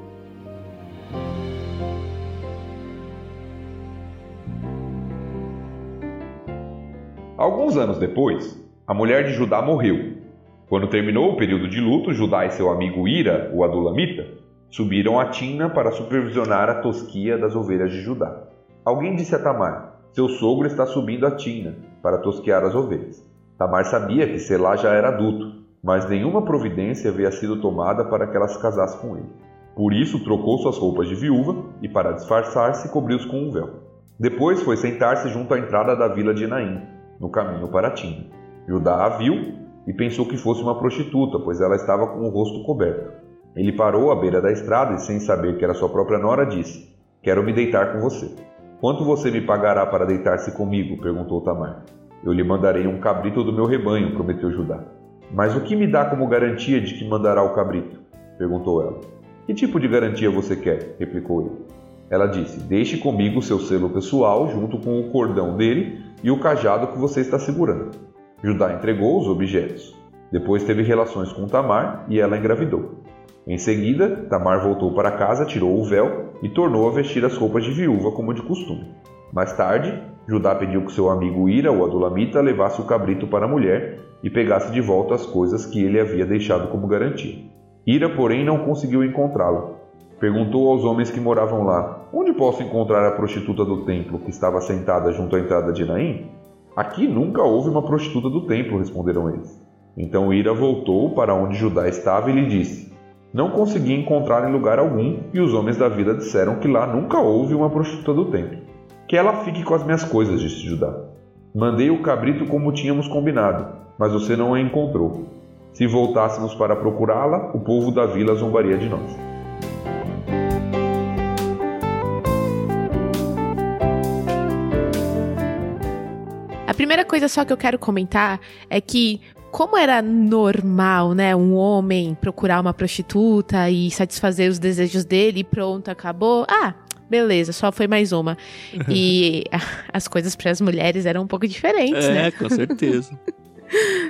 Alguns anos depois, a mulher de Judá morreu. Quando terminou o período de luto, Judá e seu amigo Ira, o Adulamita, subiram a Tina para supervisionar a tosquia das ovelhas de Judá. Alguém disse a Tamar: Seu sogro está subindo a Tina para tosquear as ovelhas. Tamar sabia que Selá já era adulto, mas nenhuma providência havia sido tomada para que ela se casasse com ele. Por isso trocou suas roupas de viúva e, para disfarçar-se, cobriu-os com um véu. Depois foi sentar-se junto à entrada da vila de Naim, no caminho para Tina. Judá a viu e pensou que fosse uma prostituta, pois ela estava com o rosto coberto. Ele parou à beira da estrada e, sem saber que era sua própria nora, disse: Quero me deitar com você. Quanto você me pagará para deitar-se comigo? perguntou Tamar. Eu lhe mandarei um cabrito do meu rebanho, prometeu Judá. Mas o que me dá como garantia de que mandará o cabrito? perguntou ela. Que tipo de garantia você quer? replicou ele. Ela disse: Deixe comigo seu selo pessoal, junto com o cordão dele e o cajado que você está segurando. Judá entregou os objetos. Depois teve relações com Tamar e ela engravidou. Em seguida, Tamar voltou para casa, tirou o véu e tornou a vestir as roupas de viúva como de costume. Mais tarde, Judá pediu que seu amigo Ira, o Adulamita, levasse o cabrito para a mulher e pegasse de volta as coisas que ele havia deixado como garantia. Ira, porém, não conseguiu encontrá-la. Perguntou aos homens que moravam lá: Onde posso encontrar a prostituta do templo que estava sentada junto à entrada de Naim? Aqui nunca houve uma prostituta do templo, responderam eles. Então Ira voltou para onde Judá estava e lhe disse: Não consegui encontrar em lugar algum, e os homens da vila disseram que lá nunca houve uma prostituta do templo. Que ela fique com as minhas coisas, disse Judá. Mandei o cabrito como tínhamos combinado, mas você não a encontrou. Se voltássemos para procurá-la, o povo da vila zombaria de nós. A primeira coisa só que eu quero comentar é que como era normal, né, um homem procurar uma prostituta e satisfazer os desejos dele e pronto, acabou. Ah, beleza, só foi mais uma. E as coisas para as mulheres eram um pouco diferentes, é, né? É, com certeza.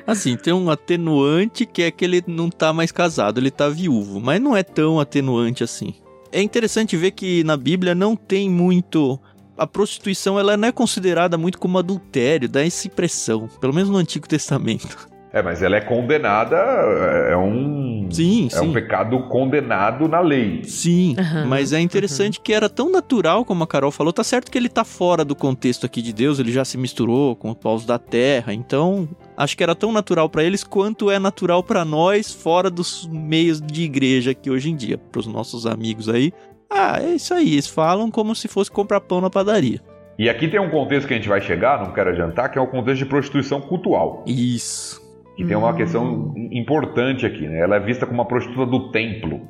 Assim, tem um atenuante que é que ele não tá mais casado, ele tá viúvo, mas não é tão atenuante assim. É interessante ver que na Bíblia não tem muito a prostituição ela não é considerada muito como adultério, dá essa impressão, pelo menos no Antigo Testamento. É, mas ela é condenada, é um. Sim, é sim. um pecado condenado na lei. Sim, Aham, mas é interessante que era tão natural, como a Carol falou. Tá certo que ele tá fora do contexto aqui de Deus, ele já se misturou com os povos da terra, então acho que era tão natural para eles quanto é natural para nós fora dos meios de igreja aqui hoje em dia, pros nossos amigos aí. Ah, é isso aí, eles falam como se fosse comprar pão na padaria. E aqui tem um contexto que a gente vai chegar, não quero adiantar, que é o contexto de prostituição cultual. Isso. E tem uma Hum. questão importante aqui, né? Ela é vista como uma prostituta do templo.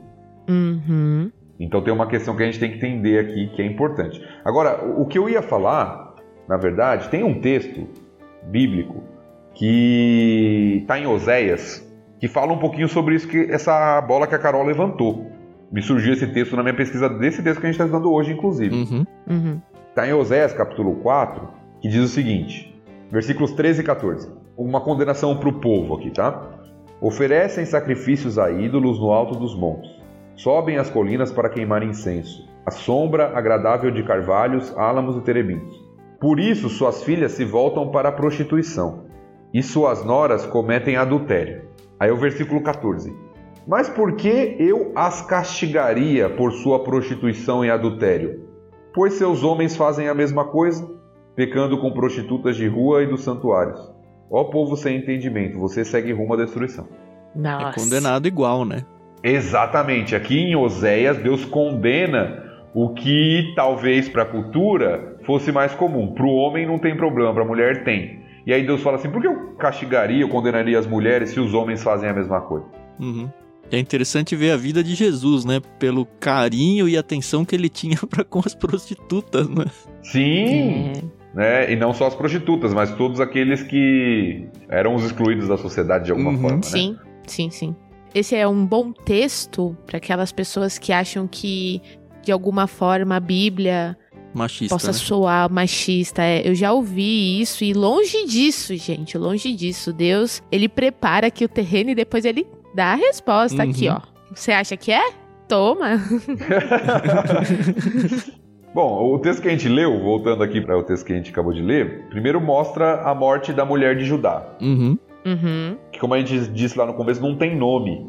Uhum. Então tem uma questão que a gente tem que entender aqui que é importante. Agora, o que eu ia falar, na verdade, tem um texto bíblico que está em Oséias, que fala um pouquinho sobre isso que essa bola que a Carol levantou. Me surgiu esse texto na minha pesquisa desse texto que a gente está estudando hoje, inclusive. Uhum. Uhum. Está em Oséias capítulo 4, que diz o seguinte, versículos 13 e 14. Uma condenação para o povo aqui, tá? Oferecem sacrifícios a ídolos no alto dos montes. Sobem as colinas para queimar incenso. A sombra agradável de carvalhos, álamos e terebintos. Por isso suas filhas se voltam para a prostituição, e suas noras cometem adultério. Aí o versículo 14. Mas por que eu as castigaria por sua prostituição e adultério? Pois seus homens fazem a mesma coisa, pecando com prostitutas de rua e dos santuários. Ó povo sem entendimento, você segue rumo à destruição. Nossa. É condenado igual, né? Exatamente, aqui em Oséias, Deus condena o que talvez para a cultura fosse mais comum. Para o homem não tem problema, para a mulher tem. E aí Deus fala assim: por que eu castigaria, eu condenaria as mulheres se os homens fazem a mesma coisa? Uhum. É interessante ver a vida de Jesus, né? Pelo carinho e atenção que ele tinha para com as prostitutas, né? Sim! É. Né? E não só as prostitutas, mas todos aqueles que eram os excluídos da sociedade de alguma Uhum, forma. Né? Sim, sim, sim. Esse é um bom texto para aquelas pessoas que acham que, de alguma forma, a Bíblia Machista. possa né? soar machista. É, eu já ouvi isso e longe disso, gente, longe disso. Deus, ele prepara aqui o terreno e depois ele dá a resposta aqui, Uhum. ó. Você acha que é? Toma. Bom, o texto que a gente leu, voltando aqui para o texto que a gente acabou de ler, primeiro mostra a morte da mulher de Judá, Uhum. Uhum. que como a gente disse lá no começo, não tem nome.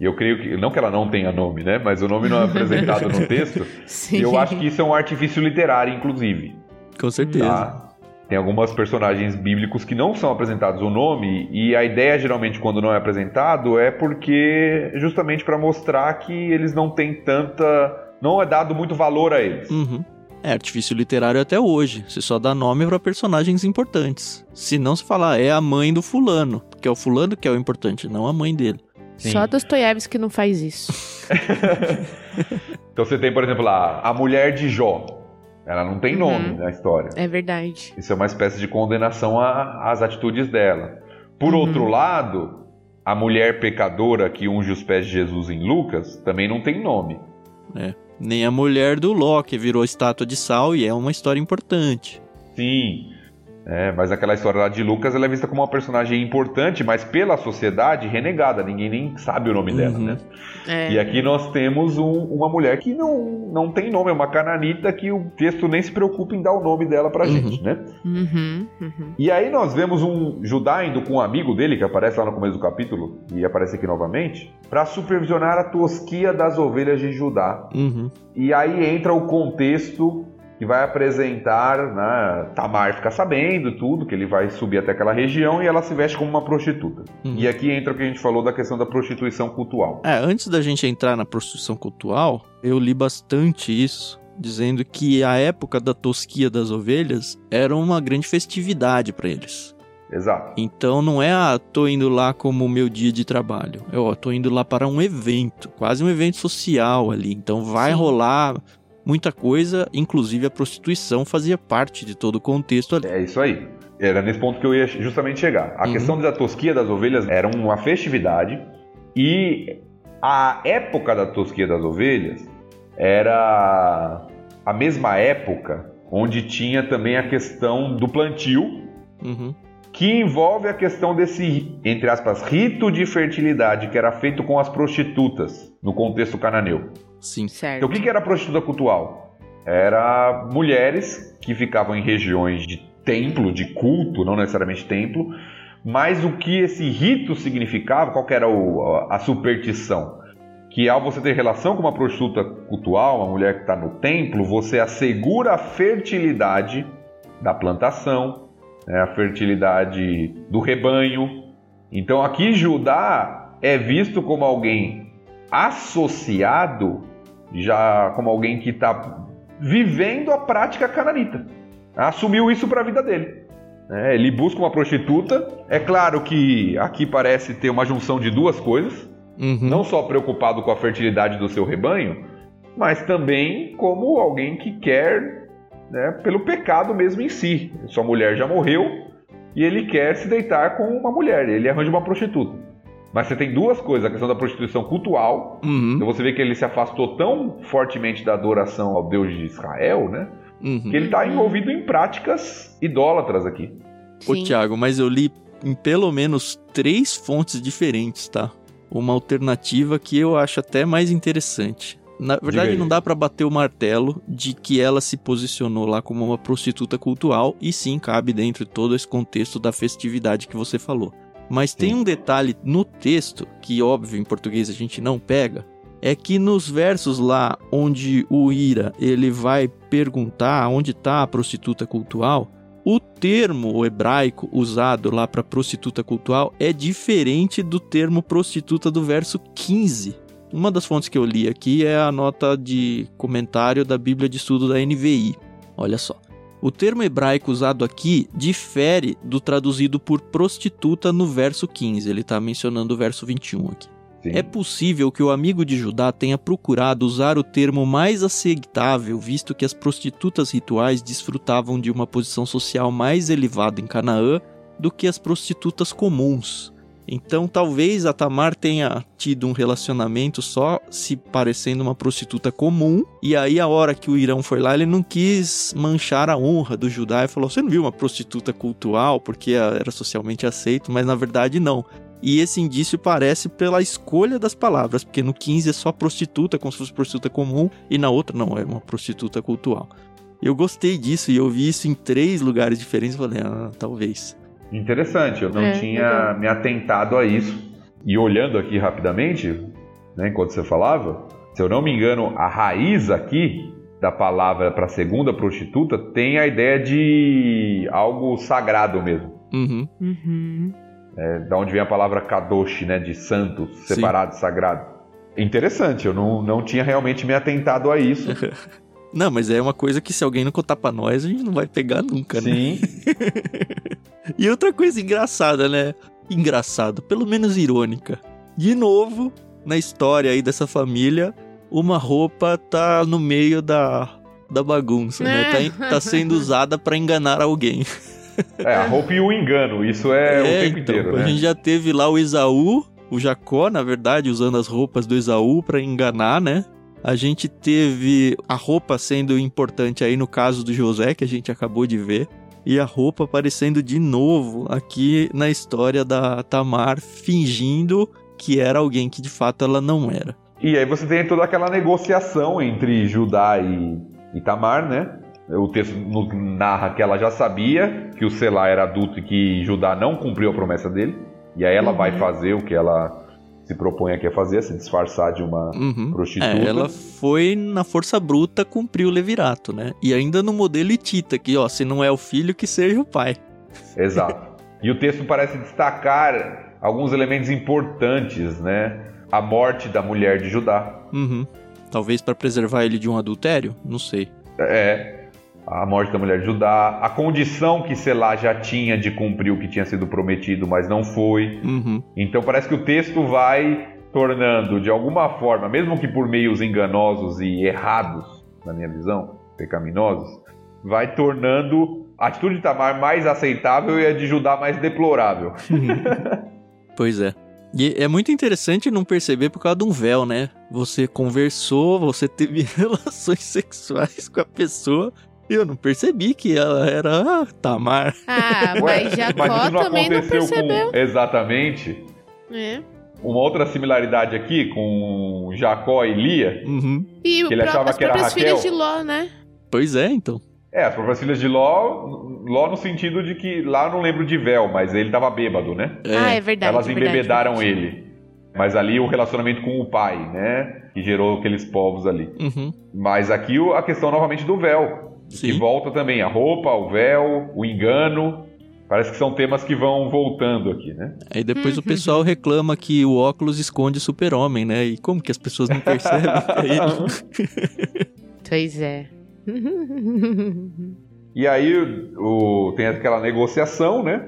E eu creio que, não que ela não tenha nome, né? Mas o nome não é apresentado no texto. Sim. E eu acho que isso é um artifício literário, inclusive. Com certeza. Tá? Tem algumas personagens bíblicos que não são apresentados o nome, e a ideia geralmente quando não é apresentado é porque justamente para mostrar que eles não têm tanta. Não é dado muito valor a eles. Uhum. É artifício literário até hoje. Você só dá nome para personagens importantes. Se não se falar, é a mãe do fulano. Que é o fulano que é o importante, não a mãe dele. Sim. Só Dostoiévski não faz isso. Então você tem, por exemplo, lá, a mulher de Jó. Ela não tem Uhum. nome na história. É verdade. Isso é uma espécie de condenação a- às atitudes dela. Por Uhum. outro lado, a mulher pecadora que unge os pés de Jesus em Lucas também não tem nome. Nem a mulher do que virou estátua de sal e é uma história importante. Sim. É, mas aquela história lá de Lucas ela é vista como uma personagem importante, mas pela sociedade renegada. Ninguém nem sabe o nome dela, Uhum. né? É. E aqui nós temos um- uma mulher que não, não tem nome, é uma cananita que o texto nem se preocupa em dar o nome dela pra Uhum. gente, né? Uhum, uhum. E aí nós vemos um Judá indo com um amigo dele, que aparece lá no começo do capítulo, e aparece aqui novamente, para supervisionar a tosquia das ovelhas de Judá. Uhum. E aí entra o contexto que vai apresentar, né, Tamar fica sabendo tudo, que ele vai subir até aquela região e ela se veste como uma prostituta. Uhum. E aqui entra o que a gente falou da questão da prostituição cultural. É, antes da gente entrar na prostituição cultural, eu li bastante isso, dizendo que a época da tosquia das ovelhas era uma grande festividade para eles. Exato. Então não é, ah, tô indo lá como meu dia de trabalho. Eu ó, tô indo lá para um evento, quase um evento social ali. Então vai Sim. rolar muita coisa, inclusive a prostituição fazia parte de todo o contexto ali. É isso aí. Era nesse ponto que eu ia justamente chegar. A uhum. questão da tosquia das ovelhas era uma festividade e a época da tosquia das ovelhas era a mesma época onde tinha também a questão do plantio, uhum. Que envolve a questão desse, entre aspas, rito de fertilidade que era feito com as prostitutas no contexto cananeu. Sim. Certo. Então, o que era prostituta cultual? Era mulheres que ficavam em regiões de templo, de culto, não necessariamente templo, mas o que esse rito significava, qual era o, a superstição? Que ao você ter relação com uma prostituta cultual, uma mulher que está no templo, você assegura a fertilidade da plantação, né, a fertilidade do rebanho. Então aqui Judá é visto como alguém associado já como alguém que está vivendo a prática cananita. Assumiu isso para a vida dele. É, ele busca uma prostituta. É claro que aqui parece ter uma junção de duas coisas. Uhum. Não só preocupado com a fertilidade do seu rebanho, mas também como alguém que quer, né, pelo pecado mesmo em si. Sua mulher já morreu e ele quer se deitar com uma mulher. Ele arranja uma prostituta. Mas você tem duas coisas: a questão da prostituição cultural. Uhum. Então você vê que ele se afastou tão fortemente da adoração ao Deus de Israel, né? Uhum. Que ele está envolvido em práticas idólatras aqui. Sim. Ô, Tiago, mas eu li em pelo menos três fontes diferentes, tá? Uma alternativa que eu acho até mais interessante. Na verdade, não dá para bater o martelo de que ela se posicionou lá como uma prostituta cultural, e sim cabe dentro de todo esse contexto da festividade que você falou. Mas tem um detalhe no texto, que óbvio em português a gente não pega, é que nos versos lá onde o Ira ele vai perguntar onde está a prostituta cultural, o termo hebraico usado lá para prostituta cultural é diferente do termo prostituta do verso 15. Uma das fontes que eu li aqui é a nota de comentário da Bíblia de Estudo da NVI. Olha só. O termo hebraico usado aqui difere do traduzido por prostituta no verso 15. Ele está mencionando o verso 21 aqui. Sim. É possível que o amigo de Judá tenha procurado usar o termo mais aceitável, visto que as prostitutas rituais desfrutavam de uma posição social mais elevada em Canaã do que as prostitutas comuns. Então talvez a Tamar tenha tido um relacionamento só se parecendo uma prostituta comum. E aí, a hora que o Irão foi lá, ele não quis manchar a honra do Judá e falou: Você não viu uma prostituta cultural porque era socialmente aceito, mas na verdade não. E esse indício parece pela escolha das palavras, porque no 15 é só prostituta, como se fosse prostituta comum, e na outra não, é uma prostituta cultural. Eu gostei disso e eu vi isso em três lugares diferentes falei, ah, talvez. Interessante, eu não é, tinha me atentado a isso. E olhando aqui rapidamente, né, enquanto você falava, se eu não me engano, a raiz aqui da palavra para segunda prostituta tem a ideia de algo sagrado mesmo. Uhum. Uhum. É, da onde vem a palavra kadosh, né, de santo, separado, Sim. sagrado. Interessante, eu não, não tinha realmente me atentado a isso. não, mas é uma coisa que se alguém não contar para nós, a gente não vai pegar nunca, né? Sim. E outra coisa engraçada, né? Engraçado, pelo menos irônica. De novo, na história aí dessa família, uma roupa tá no meio da, da bagunça, né? Tá, tá sendo usada para enganar alguém. É, a roupa e o engano, isso é, é o tempo então, inteiro, né? A gente já teve lá o Esaú, o Jacó, na verdade, usando as roupas do Esaú para enganar, né? A gente teve a roupa sendo importante aí no caso do José, que a gente acabou de ver e a roupa aparecendo de novo aqui na história da Tamar fingindo que era alguém que de fato ela não era. E aí você tem toda aquela negociação entre Judá e, e Tamar, né? O texto narra que ela já sabia que o Selá era adulto e que Judá não cumpriu a promessa dele. E aí ela uhum. vai fazer o que ela se propõe aqui a fazer, a se disfarçar de uma Uhum. prostituta. É, ela foi na força bruta cumprir o levirato, né? E ainda no modelo Itita, que ó, se não é o filho, que seja o pai. Exato. E o texto parece destacar alguns elementos importantes, né? A morte da mulher de Judá. Uhum. Talvez para preservar ele de um adultério? Não sei. É. A morte da mulher de Judá, a condição que Selá já tinha de cumprir o que tinha sido prometido, mas não foi. Uhum. Então parece que o texto vai tornando, de alguma forma, mesmo que por meios enganosos e errados, na minha visão, pecaminosos, vai tornando a atitude de Tamar mais aceitável e a de Judá mais deplorável. Pois é. E é muito interessante não perceber por causa de um véu, né? Você conversou, você teve relações sexuais com a pessoa eu não percebi que ela era Tamar. Ah, mas Jacó mas isso não também não percebeu. com exatamente. É. Uma outra similaridade aqui com Jacó e Lia. Uhum. E o Que ele achava as que era próprias Raquel. filhas de Ló, né? Pois é, então. É, as próprias filhas de Ló, Ló no sentido de que lá eu não lembro de véu, mas ele tava bêbado, né? Ah, é verdade. Elas é verdade, embebedaram verdade. ele. Mas ali o relacionamento com o pai, né? Que gerou aqueles povos ali. Uhum. Mas aqui a questão novamente do véu. Sim. volta também a roupa, o véu, o engano. Parece que são temas que vão voltando aqui, né? Aí depois o pessoal reclama que o óculos esconde super-homem, né? E como que as pessoas não percebem que é ele? Pois é. E aí o, tem aquela negociação, né?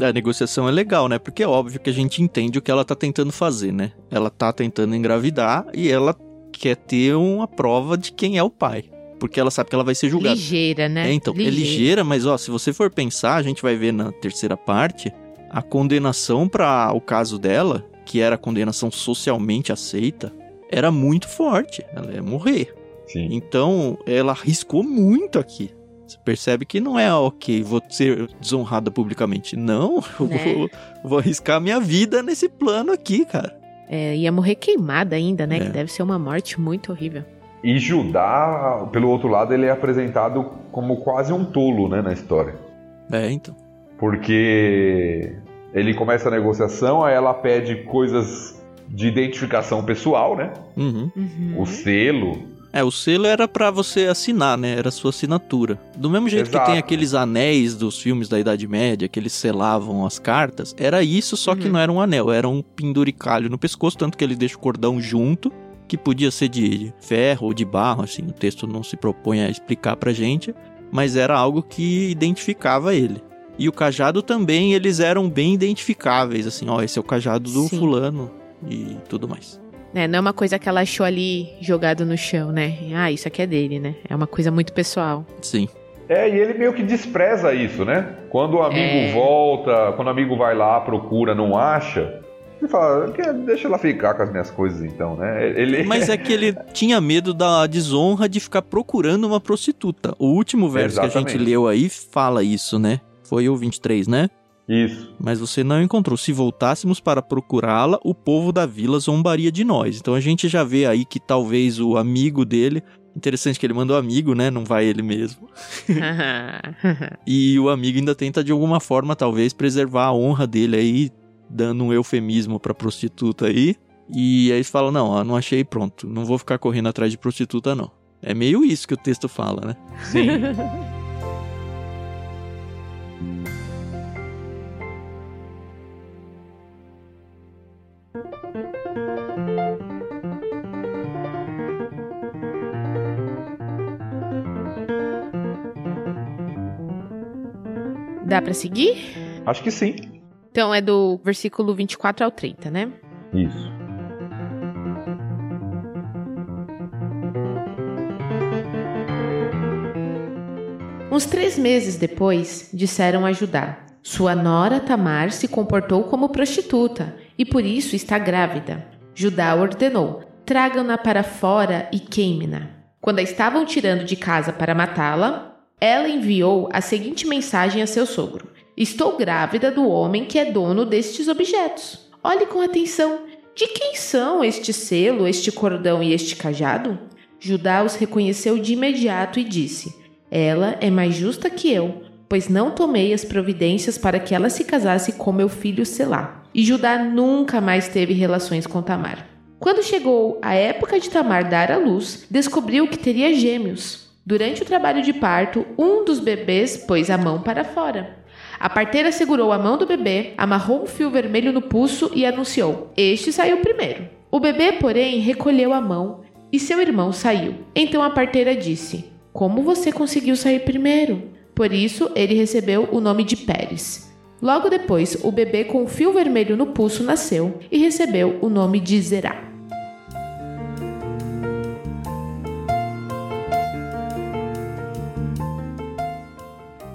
A negociação é legal, né? Porque é óbvio que a gente entende o que ela tá tentando fazer, né? Ela tá tentando engravidar e ela quer ter uma prova de quem é o pai. Porque ela sabe que ela vai ser julgada. Ligeira, né? É, então, é ligeira, mas ó, se você for pensar, a gente vai ver na terceira parte, a condenação para o caso dela, que era a condenação socialmente aceita, era muito forte. Ela ia morrer. Sim. Então, ela arriscou muito aqui. Você percebe que não é ok, vou ser desonrada publicamente. Não, eu Né? vou, vou arriscar minha vida nesse plano aqui, cara. É, ia morrer queimada ainda, né? É. Que deve ser uma morte muito horrível. E Judá, pelo outro lado, ele é apresentado como quase um tolo, né, na história. É, então. Porque ele começa a negociação, aí ela pede coisas de identificação pessoal, né? Uhum. Uhum. O selo. É, o selo era pra você assinar, né? Era a sua assinatura. Do mesmo jeito que Exato. tem aqueles anéis dos filmes da Idade Média, que eles selavam as cartas, era isso, só que Uhum. não era um anel, era um penduricalho no pescoço, tanto que ele deixa o cordão junto, que podia ser de ferro ou de barro, assim, o texto não se propõe a explicar pra gente, mas era algo que identificava ele. E o cajado também, eles eram bem identificáveis, assim, ó, esse é o cajado do Sim. fulano e tudo mais. É, não é uma coisa que ela achou ali jogado no chão, né? Ah, isso aqui é dele, né? É uma coisa muito pessoal. Sim. É, e ele meio que despreza isso, né? Quando o amigo É. volta, quando o amigo vai lá, procura, não acha, ele fala, "Que- deixa ela ficar com as minhas coisas então, né? Ele... Mas é que ele tinha medo da desonra de ficar procurando uma prostituta. O último verso que a gente Exatamente. leu aí fala isso, né? Foi o 23, né? Isso. Mas você não encontrou. Se voltássemos para procurá-la, o povo da vila zombaria de nós. Então a gente já vê aí que talvez o amigo dele. Interessante que ele mandou amigo, né? Não vai ele mesmo. E o amigo ainda tenta de alguma forma, talvez, preservar a honra dele aí, dando um eufemismo pra prostituta aí. E aí eles falam: não, ó, não achei pronto, não vou ficar correndo atrás de prostituta, não. É meio isso que o texto fala, né? Sim. Dá pra seguir? Acho que sim. Então é do versículo 24 ao 30, né? Isso. Uns três meses depois, disseram a Judá: Sua nora Tamar se comportou como prostituta e por isso está grávida. Judá ordenou: Tragam-na para fora e queime-na. Quando a estavam tirando de casa para matá-la, ela enviou a seguinte mensagem a seu sogro: Estou grávida do homem que é dono destes objetos. Olhe com atenção. De quem são este selo, este cordão e este cajado? Judá os reconheceu de imediato e disse: ela é mais justa que eu, pois não tomei as providências para que ela se casasse com meu filho Selá. E Judá nunca mais teve relações com Tamar. Quando chegou a época de Tamar dar à luz, descobriu que teria gêmeos. Durante o trabalho de parto, um dos bebês pôs a mão para fora. A parteira segurou a mão do bebê, amarrou um fio vermelho no pulso e anunciou: Este saiu primeiro. O bebê, porém, recolheu a mão e seu irmão saiu. Então a parteira disse: Como você conseguiu sair primeiro? Por isso ele recebeu o nome de Pérez. Logo depois, o bebê com o fio vermelho no pulso nasceu e recebeu o nome de Zerá.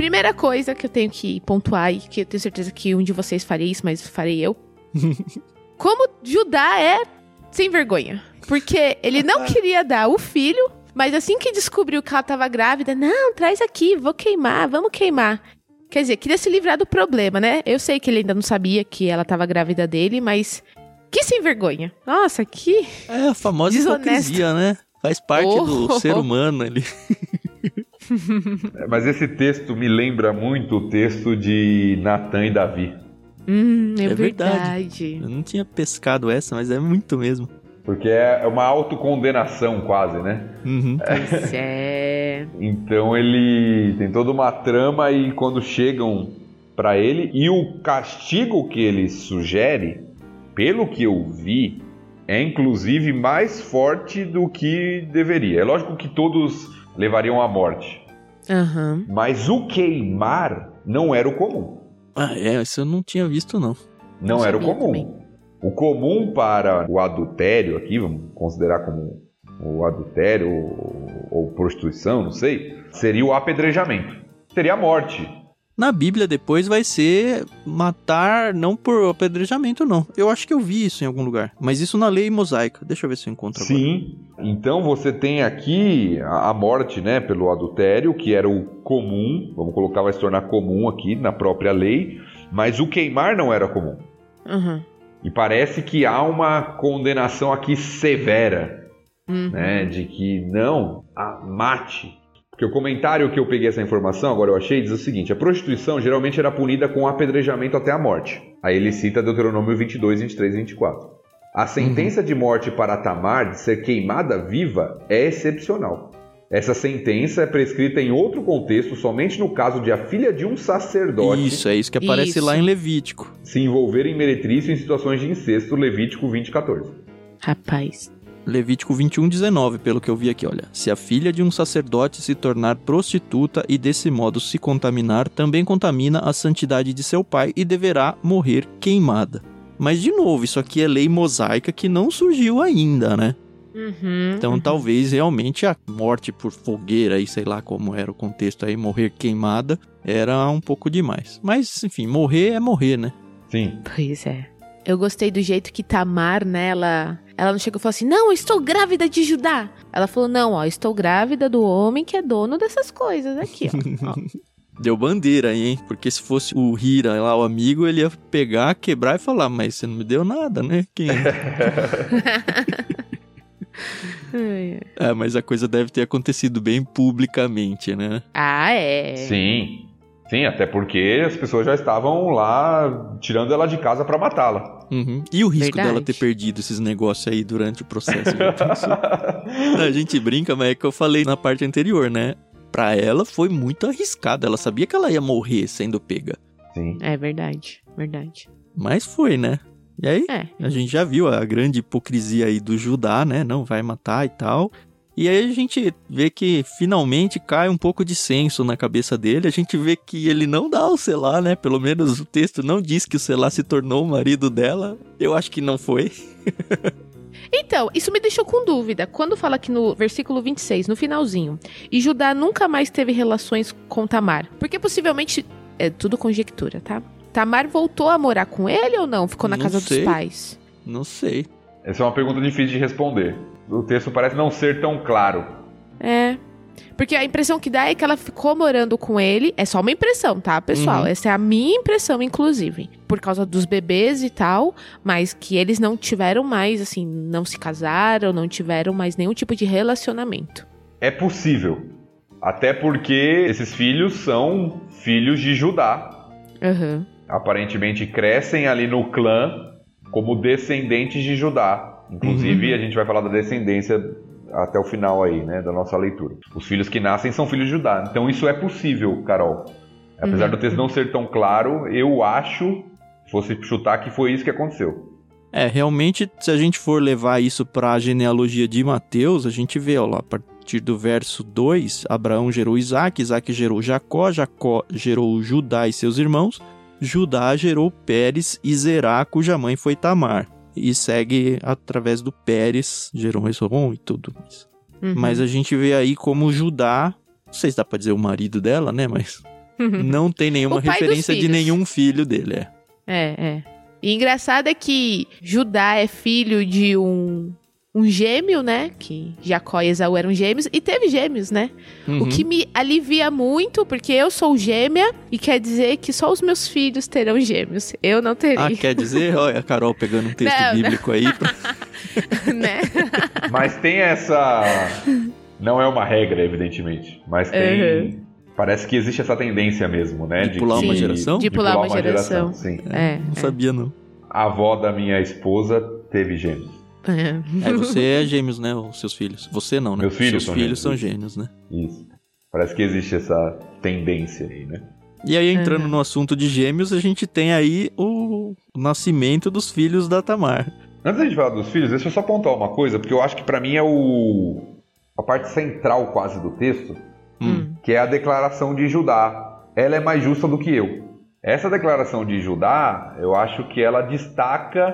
Primeira coisa que eu tenho que pontuar e que eu tenho certeza que um de vocês faria isso, mas farei eu. Como Judá é sem vergonha. Porque ele não queria dar o filho, mas assim que descobriu que ela estava grávida, não, traz aqui, vou queimar, vamos queimar. Quer dizer, queria se livrar do problema, né? Eu sei que ele ainda não sabia que ela estava grávida dele, mas que sem vergonha. Nossa, que. É a famosa Desonesto. hipocrisia, né? Faz parte Oh. do ser humano ali. É, Mas esse texto me lembra muito o texto de Natan e Davi. Hum, é, É verdade. verdade. Eu não tinha pescado essa, mas é muito mesmo. Porque é uma autocondenação quase, né? Uhum. Pois é. Então ele tem toda uma trama e quando chegam pra ele e o castigo que ele sugere, pelo que eu vi, é inclusive mais forte do que deveria. É lógico que todos levariam à morte, Aham. mas o queimar não era o comum. Ah, é, isso eu não tinha visto, não. Não Não era o comum. também. O comum para o adultério aqui, vamos considerar como o adultério ou, ou prostituição, não sei, seria o apedrejamento. Seria a morte. Na Bíblia depois vai ser matar não por apedrejamento, não. Eu acho que eu vi isso em algum lugar. Mas isso na lei mosaica. Deixa eu ver se eu encontro agora. Sim. Então você tem aqui a morte, né, pelo adultério, que era o comum, vamos colocar, vai se tornar comum aqui na própria lei, mas o queimar não era comum. Aham. E parece que há uma condenação aqui severa, Uhum. né, de que não, a mate. Porque o comentário que eu peguei essa informação, agora eu achei, diz o seguinte: a prostituição geralmente era punida com apedrejamento até a morte. Aí ele cita Deuteronômio 22, 23 e 24. A sentença de morte para Tamar de ser queimada viva é excepcional. Essa sentença é prescrita em outro contexto, somente no caso de a filha de um sacerdote Isso, é isso que aparece Isso. lá em Levítico. se envolver em meretrício em situações de incesto, Levítico 20, 14. Rapaz. Levítico 21, 19, pelo que eu vi aqui, olha. Se a filha de um sacerdote se tornar prostituta e desse modo se contaminar, também contamina a santidade de seu pai e deverá morrer queimada. Mas, de novo, isso aqui é lei mosaica que não surgiu ainda, né? Uhum. Então, uhum. talvez realmente a morte por fogueira, aí, sei lá como era o contexto aí, morrer queimada, era um pouco demais. Mas, enfim, morrer é morrer, né? Sim. Pois é. Eu gostei do jeito que Tamar, né, ela, ela não chegou e falou assim, não, eu estou grávida de Judá. Ela falou, não, ó, estou grávida do homem que é dono dessas coisas aqui, ó. Ó. Deu bandeira aí, hein? Porque se fosse o Hira lá, o amigo, ele ia pegar, quebrar e falar, mas você não me deu nada, né? Quem... É, mas a coisa deve ter acontecido bem publicamente, né? ah, é. Sim. Sim, até porque as pessoas já estavam lá tirando ela de casa pra matá-la. Uhum. E o risco Verdade. dela ter perdido esses negócios aí durante o processo? a gente brinca, mas é que eu falei na parte anterior, né? Pra ela foi muito arriscado. Ela sabia que ela ia morrer sendo pega. Sim. É verdade, verdade. Mas foi, né? E aí, É. a gente já viu a grande hipocrisia aí do Judá, né? Não vai matar e tal. E aí a gente vê que finalmente cai um pouco de senso na cabeça dele. A gente vê que ele não dá o Selá, né? Pelo menos o texto não diz que o Selá se tornou o marido dela. Eu acho que não foi. Então, isso me deixou com dúvida. Quando fala aqui no versículo 26, no finalzinho, e Judá nunca mais teve relações com Tamar. Porque possivelmente, é tudo conjectura, tá? Tamar voltou a morar com ele ou não? Ficou na Não casa sei. dos pais? Não sei. Essa é uma pergunta difícil de responder. O texto parece não ser tão claro. É. Porque a impressão que dá é que ela ficou morando com ele. É só uma impressão, tá, pessoal? Uhum. Essa é a minha impressão, inclusive. Por causa dos bebês e tal. Mas que eles não tiveram mais, assim, não se casaram, não tiveram mais nenhum tipo de relacionamento. É possível. Até porque esses filhos são filhos de Judá. Aham. aparentemente crescem ali no clã como descendentes de Judá. Inclusive, a gente vai falar da descendência até o final aí, né, da nossa leitura. Os filhos que nascem são filhos de Judá. Então isso é possível, Carol. Apesar Uhum. do texto não ser tão claro, eu acho, se fosse chutar, que foi isso que aconteceu. É, realmente, se a gente for levar isso para a genealogia de Mateus, a gente vê, ó, lá, a partir do verso 2, Abraão gerou Isaac, Isaac gerou Jacó, Jacó gerou Judá e seus irmãos, Judá gerou Pérez e Zerá, cuja mãe foi Tamar. E segue através do Pérez, gerou Esrom e tudo mais. Uhum. Mas a gente vê aí como Judá, não sei se dá pra dizer o marido dela, né, mas não tem nenhuma referência de nenhum filho dele, é. É, é. E engraçado é que Judá é filho de um, um gêmeo, né? Que Jacó e Esaú eram gêmeos. E teve gêmeos, né? O Uhum. que me alivia muito, porque eu sou gêmea. E quer dizer que só os meus filhos terão gêmeos. Eu não teria, Ah, quer dizer, olha a Carol pegando um texto Não, não. bíblico aí pra né? Mas tem essa. Não é uma regra, evidentemente. Mas tem. Parece que existe essa tendência mesmo, né? De pular uma que- geração? De pular uma geração. Sim. É. Não sabia, não. A avó da minha esposa teve gêmeos. É. É, você é gêmeos, né? Os seus filhos. Você não, né? Meus filhos seus são filhos gêmeos. são gêmeos, né? Isso. Parece que existe essa tendência aí, né? E aí, entrando Uhum. no assunto de gêmeos, a gente tem aí o o nascimento dos filhos da Tamar. Antes da gente falar dos filhos, deixa eu só apontar uma coisa, porque eu acho que pra mim é o a parte central quase do texto, Hum. que é a declaração de Judá. Ela é mais justa do que eu. Essa declaração de Judá, eu acho que ela destaca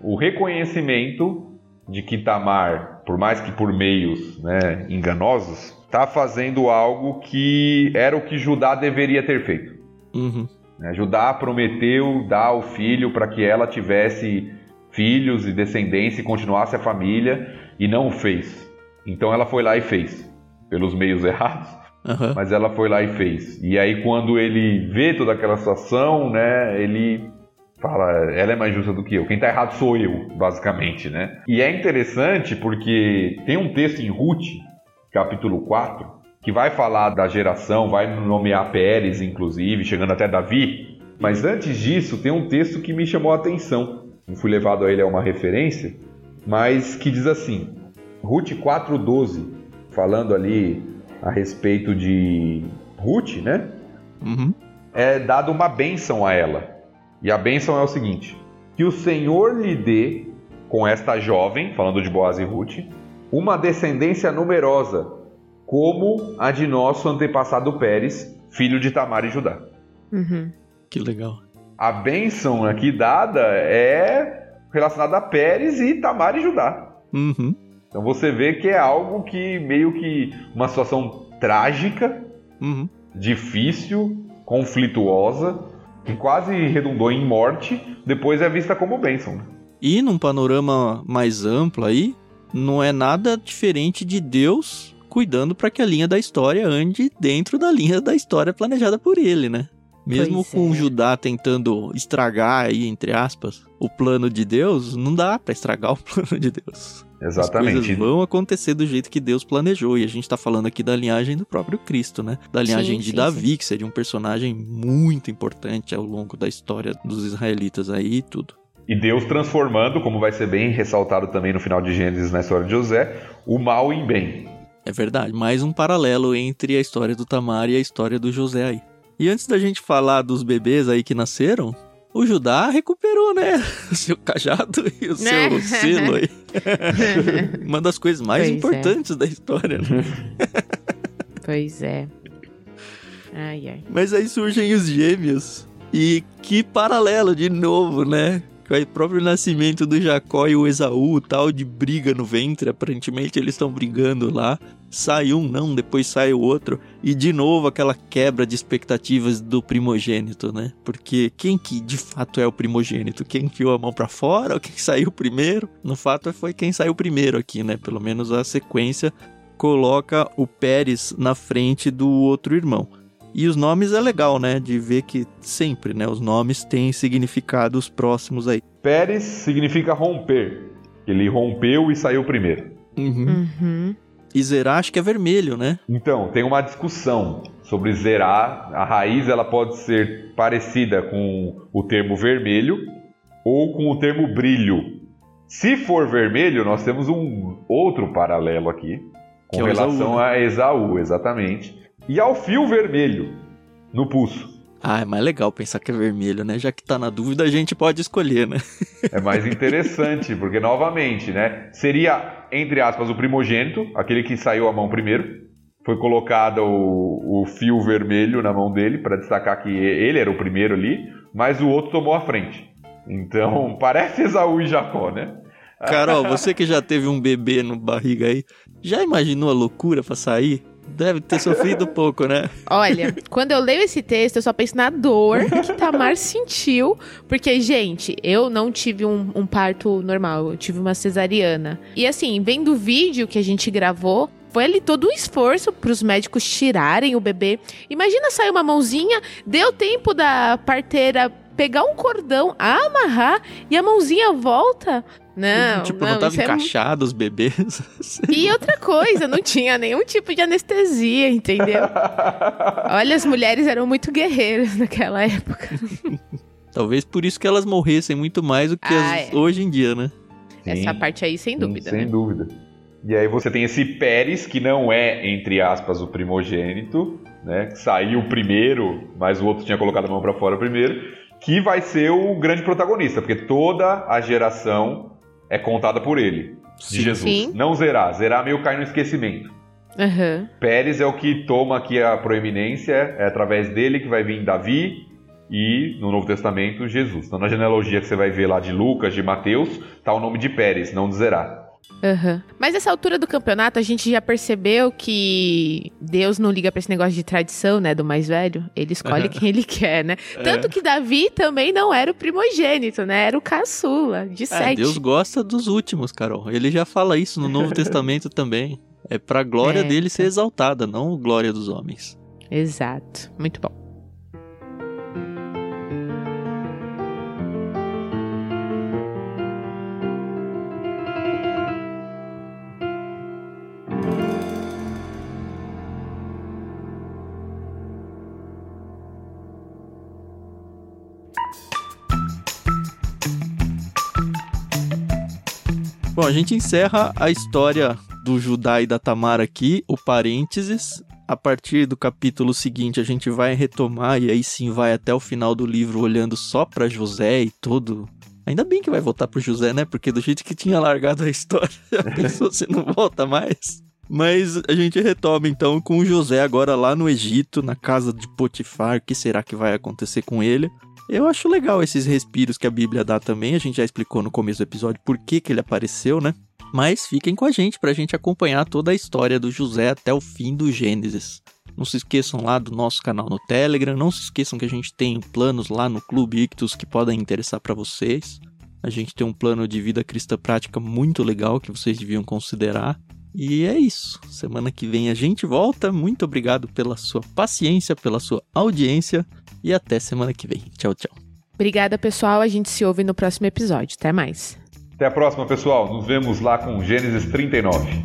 o reconhecimento de que Tamar, por mais que por meios né, enganosos, está fazendo algo que era o que Judá deveria ter feito. Uhum. né? Judá prometeu dar o filho para que ela tivesse filhos e descendência e continuasse a família e não o fez. Então ela foi lá e fez, pelos meios errados, Aham. mas ela foi lá e fez. E aí quando ele vê toda aquela situação, né, ele fala, ela é mais justa do que eu. Quem tá errado sou eu, basicamente, né? E é interessante porque tem um texto em Ruth, capítulo 4, que vai falar da geração, vai nomear Pérez, inclusive, chegando até Davi. Mas antes disso, tem um texto que me chamou a atenção. Não fui levado a ele a uma referência, mas que diz assim: Ruth 4,12, falando ali a respeito de Ruth, né? Uhum. é dada uma bênção a ela. E a bênção é o seguinte: que o Senhor lhe dê, com esta jovem, falando de Boaz e Ruth, uma descendência numerosa, como a de nosso antepassado Pérez, filho de Tamar e Judá. Uhum. Que legal. A bênção aqui dada é relacionada a Pérez e Tamar e Judá. Uhum. Então você vê que é algo que meio que uma situação trágica Uhum. difícil, conflituosa, que quase redundou em morte, depois é vista como bênção. E num panorama mais amplo aí, não é nada diferente de Deus cuidando para que a linha da história ande dentro da linha da história planejada por ele, né? Mesmo Pois com é. Judá tentando estragar aí, entre aspas, o plano de Deus, não dá pra estragar o plano de Deus. As Exatamente. coisas vão acontecer do jeito que Deus planejou. E a gente tá falando aqui da linhagem do próprio Cristo, né? Da linhagem Sim, de sim, Davi, que seria um personagem muito importante ao longo da história dos israelitas aí e tudo. E Deus transformando, como vai ser bem ressaltado também no final de Gênesis na história de José, o mal em bem. É verdade, mais um paralelo entre a história do Tamar e a história do José aí. E antes da gente falar dos bebês aí que nasceram, o Judá recuperou, né? O seu cajado e o seu Né? selo aí. Uma das coisas mais Pois é. importantes da história, né? Pois é. Ai, ai. Mas aí surgem os gêmeos. E que paralelo de novo, né? O próprio nascimento do Jacó e o Esaú, tal de briga no ventre. Aparentemente eles estão brigando lá. Sai um, não, depois sai o outro. E de novo aquela quebra de expectativas do primogênito, né? Porque quem que de fato é o primogênito? Quem enfiou a mão pra fora ou quem saiu primeiro? No fato foi quem saiu primeiro aqui, né? Pelo menos a sequência coloca o Pérez na frente do outro irmão. E os nomes é legal, né? De ver que sempre, né? Os nomes têm significados próximos aí. Pérez significa romper. Ele rompeu e saiu primeiro. Uhum. Uhum. E Zerá acho que é vermelho, né? Então, tem uma discussão sobre Zerá. A raiz ela pode ser parecida com o termo vermelho ou com o termo brilho. Se for vermelho, nós temos um outro paralelo aqui com é relação Esaú, né? a Esaú, exatamente. E ao fio vermelho no pulso. Ah, é mais legal pensar que é vermelho, né? Já que tá na dúvida, a gente pode escolher, né? É mais interessante, porque novamente, né? Seria, entre aspas, o primogênito, aquele que saiu a mão primeiro. Foi colocado o, o fio vermelho na mão dele para destacar que ele era o primeiro ali, mas o outro tomou a frente. Então, parece Esaú e Jacó, né? Carol, você que já teve um bebê no barriga aí, já imaginou a loucura pra sair? Deve ter sofrido pouco, né? Olha, quando eu leio esse texto, eu só penso na dor que Tamar sentiu. Porque, gente, eu não tive um, um parto normal, eu tive uma cesariana. E assim, vendo o vídeo que a gente gravou, foi ali todo um esforço para os médicos tirarem o bebê. Imagina sair uma mãozinha, deu tempo da parteira pegar um cordão, amarrar e a mãozinha volta. Não, tipo, não, não tava é encaixado os bebês. E outra coisa, não tinha nenhum tipo de anestesia, entendeu? Olha, as mulheres eram muito guerreiras naquela época. Talvez por isso que elas morressem muito mais do que Ah, as- é. hoje em dia, né? Essa Sim. parte aí, sem Sim, dúvida, Sem né? dúvida. E aí você tem esse Pérez, que não é, entre aspas, o primogênito, né? Que saiu primeiro, mas o outro tinha colocado a mão pra fora primeiro, que vai ser o grande protagonista, porque toda a geração é contada por ele, de Sim. Jesus. Sim. Não Zerá, Zerá meio cai no esquecimento. Aham. Pérez é o que toma aqui a proeminência, é através dele que vai vir Davi e, no Novo Testamento, Jesus. Então, na genealogia que você vai ver lá de Lucas, de Mateus, tá o nome de Pérez, não de Zerá. Aham. Mas nessa altura do campeonato, a gente já percebeu que Deus não liga pra esse negócio de tradição, né? Do mais velho. Ele escolhe quem ele quer, né? Tanto que Davi também não era o primogênito, né? Era o caçula, de É, sete. Deus gosta dos últimos, Carol. Ele já fala isso no Novo Testamento também. É pra glória É, dele ser tá. exaltada, não glória dos homens. Exato. Muito bom. Bom, a gente encerra a história do Judá e da Tamar aqui, o parênteses. A partir do capítulo seguinte, a gente vai retomar e aí sim vai até o final do livro olhando só pra José e tudo. Ainda bem que vai voltar pro José, né? Porque do jeito que tinha largado a história, já pensou se não volta mais? Mas a gente retoma então com o José agora lá no Egito, na casa de Potifar. O que será que vai acontecer com ele? Eu acho legal esses respiros que a Bíblia dá também. A gente já explicou no começo do episódio por que, que ele apareceu, né? Mas fiquem com a gente pra gente acompanhar toda a história do José até o fim do Gênesis. Não se esqueçam lá do nosso canal no Telegram. Não se esqueçam que a gente tem planos lá no Clube Ictus que podem interessar pra vocês. A gente tem um plano de vida cristã prática muito legal que vocês deviam considerar. E é isso. Semana que vem a gente volta. Muito obrigado pela sua paciência, pela sua audiência. E até semana que vem. Tchau, tchau. Obrigada, pessoal. A gente se ouve no próximo episódio. Até mais. Até a próxima, pessoal. Nos vemos lá com Gênesis 39.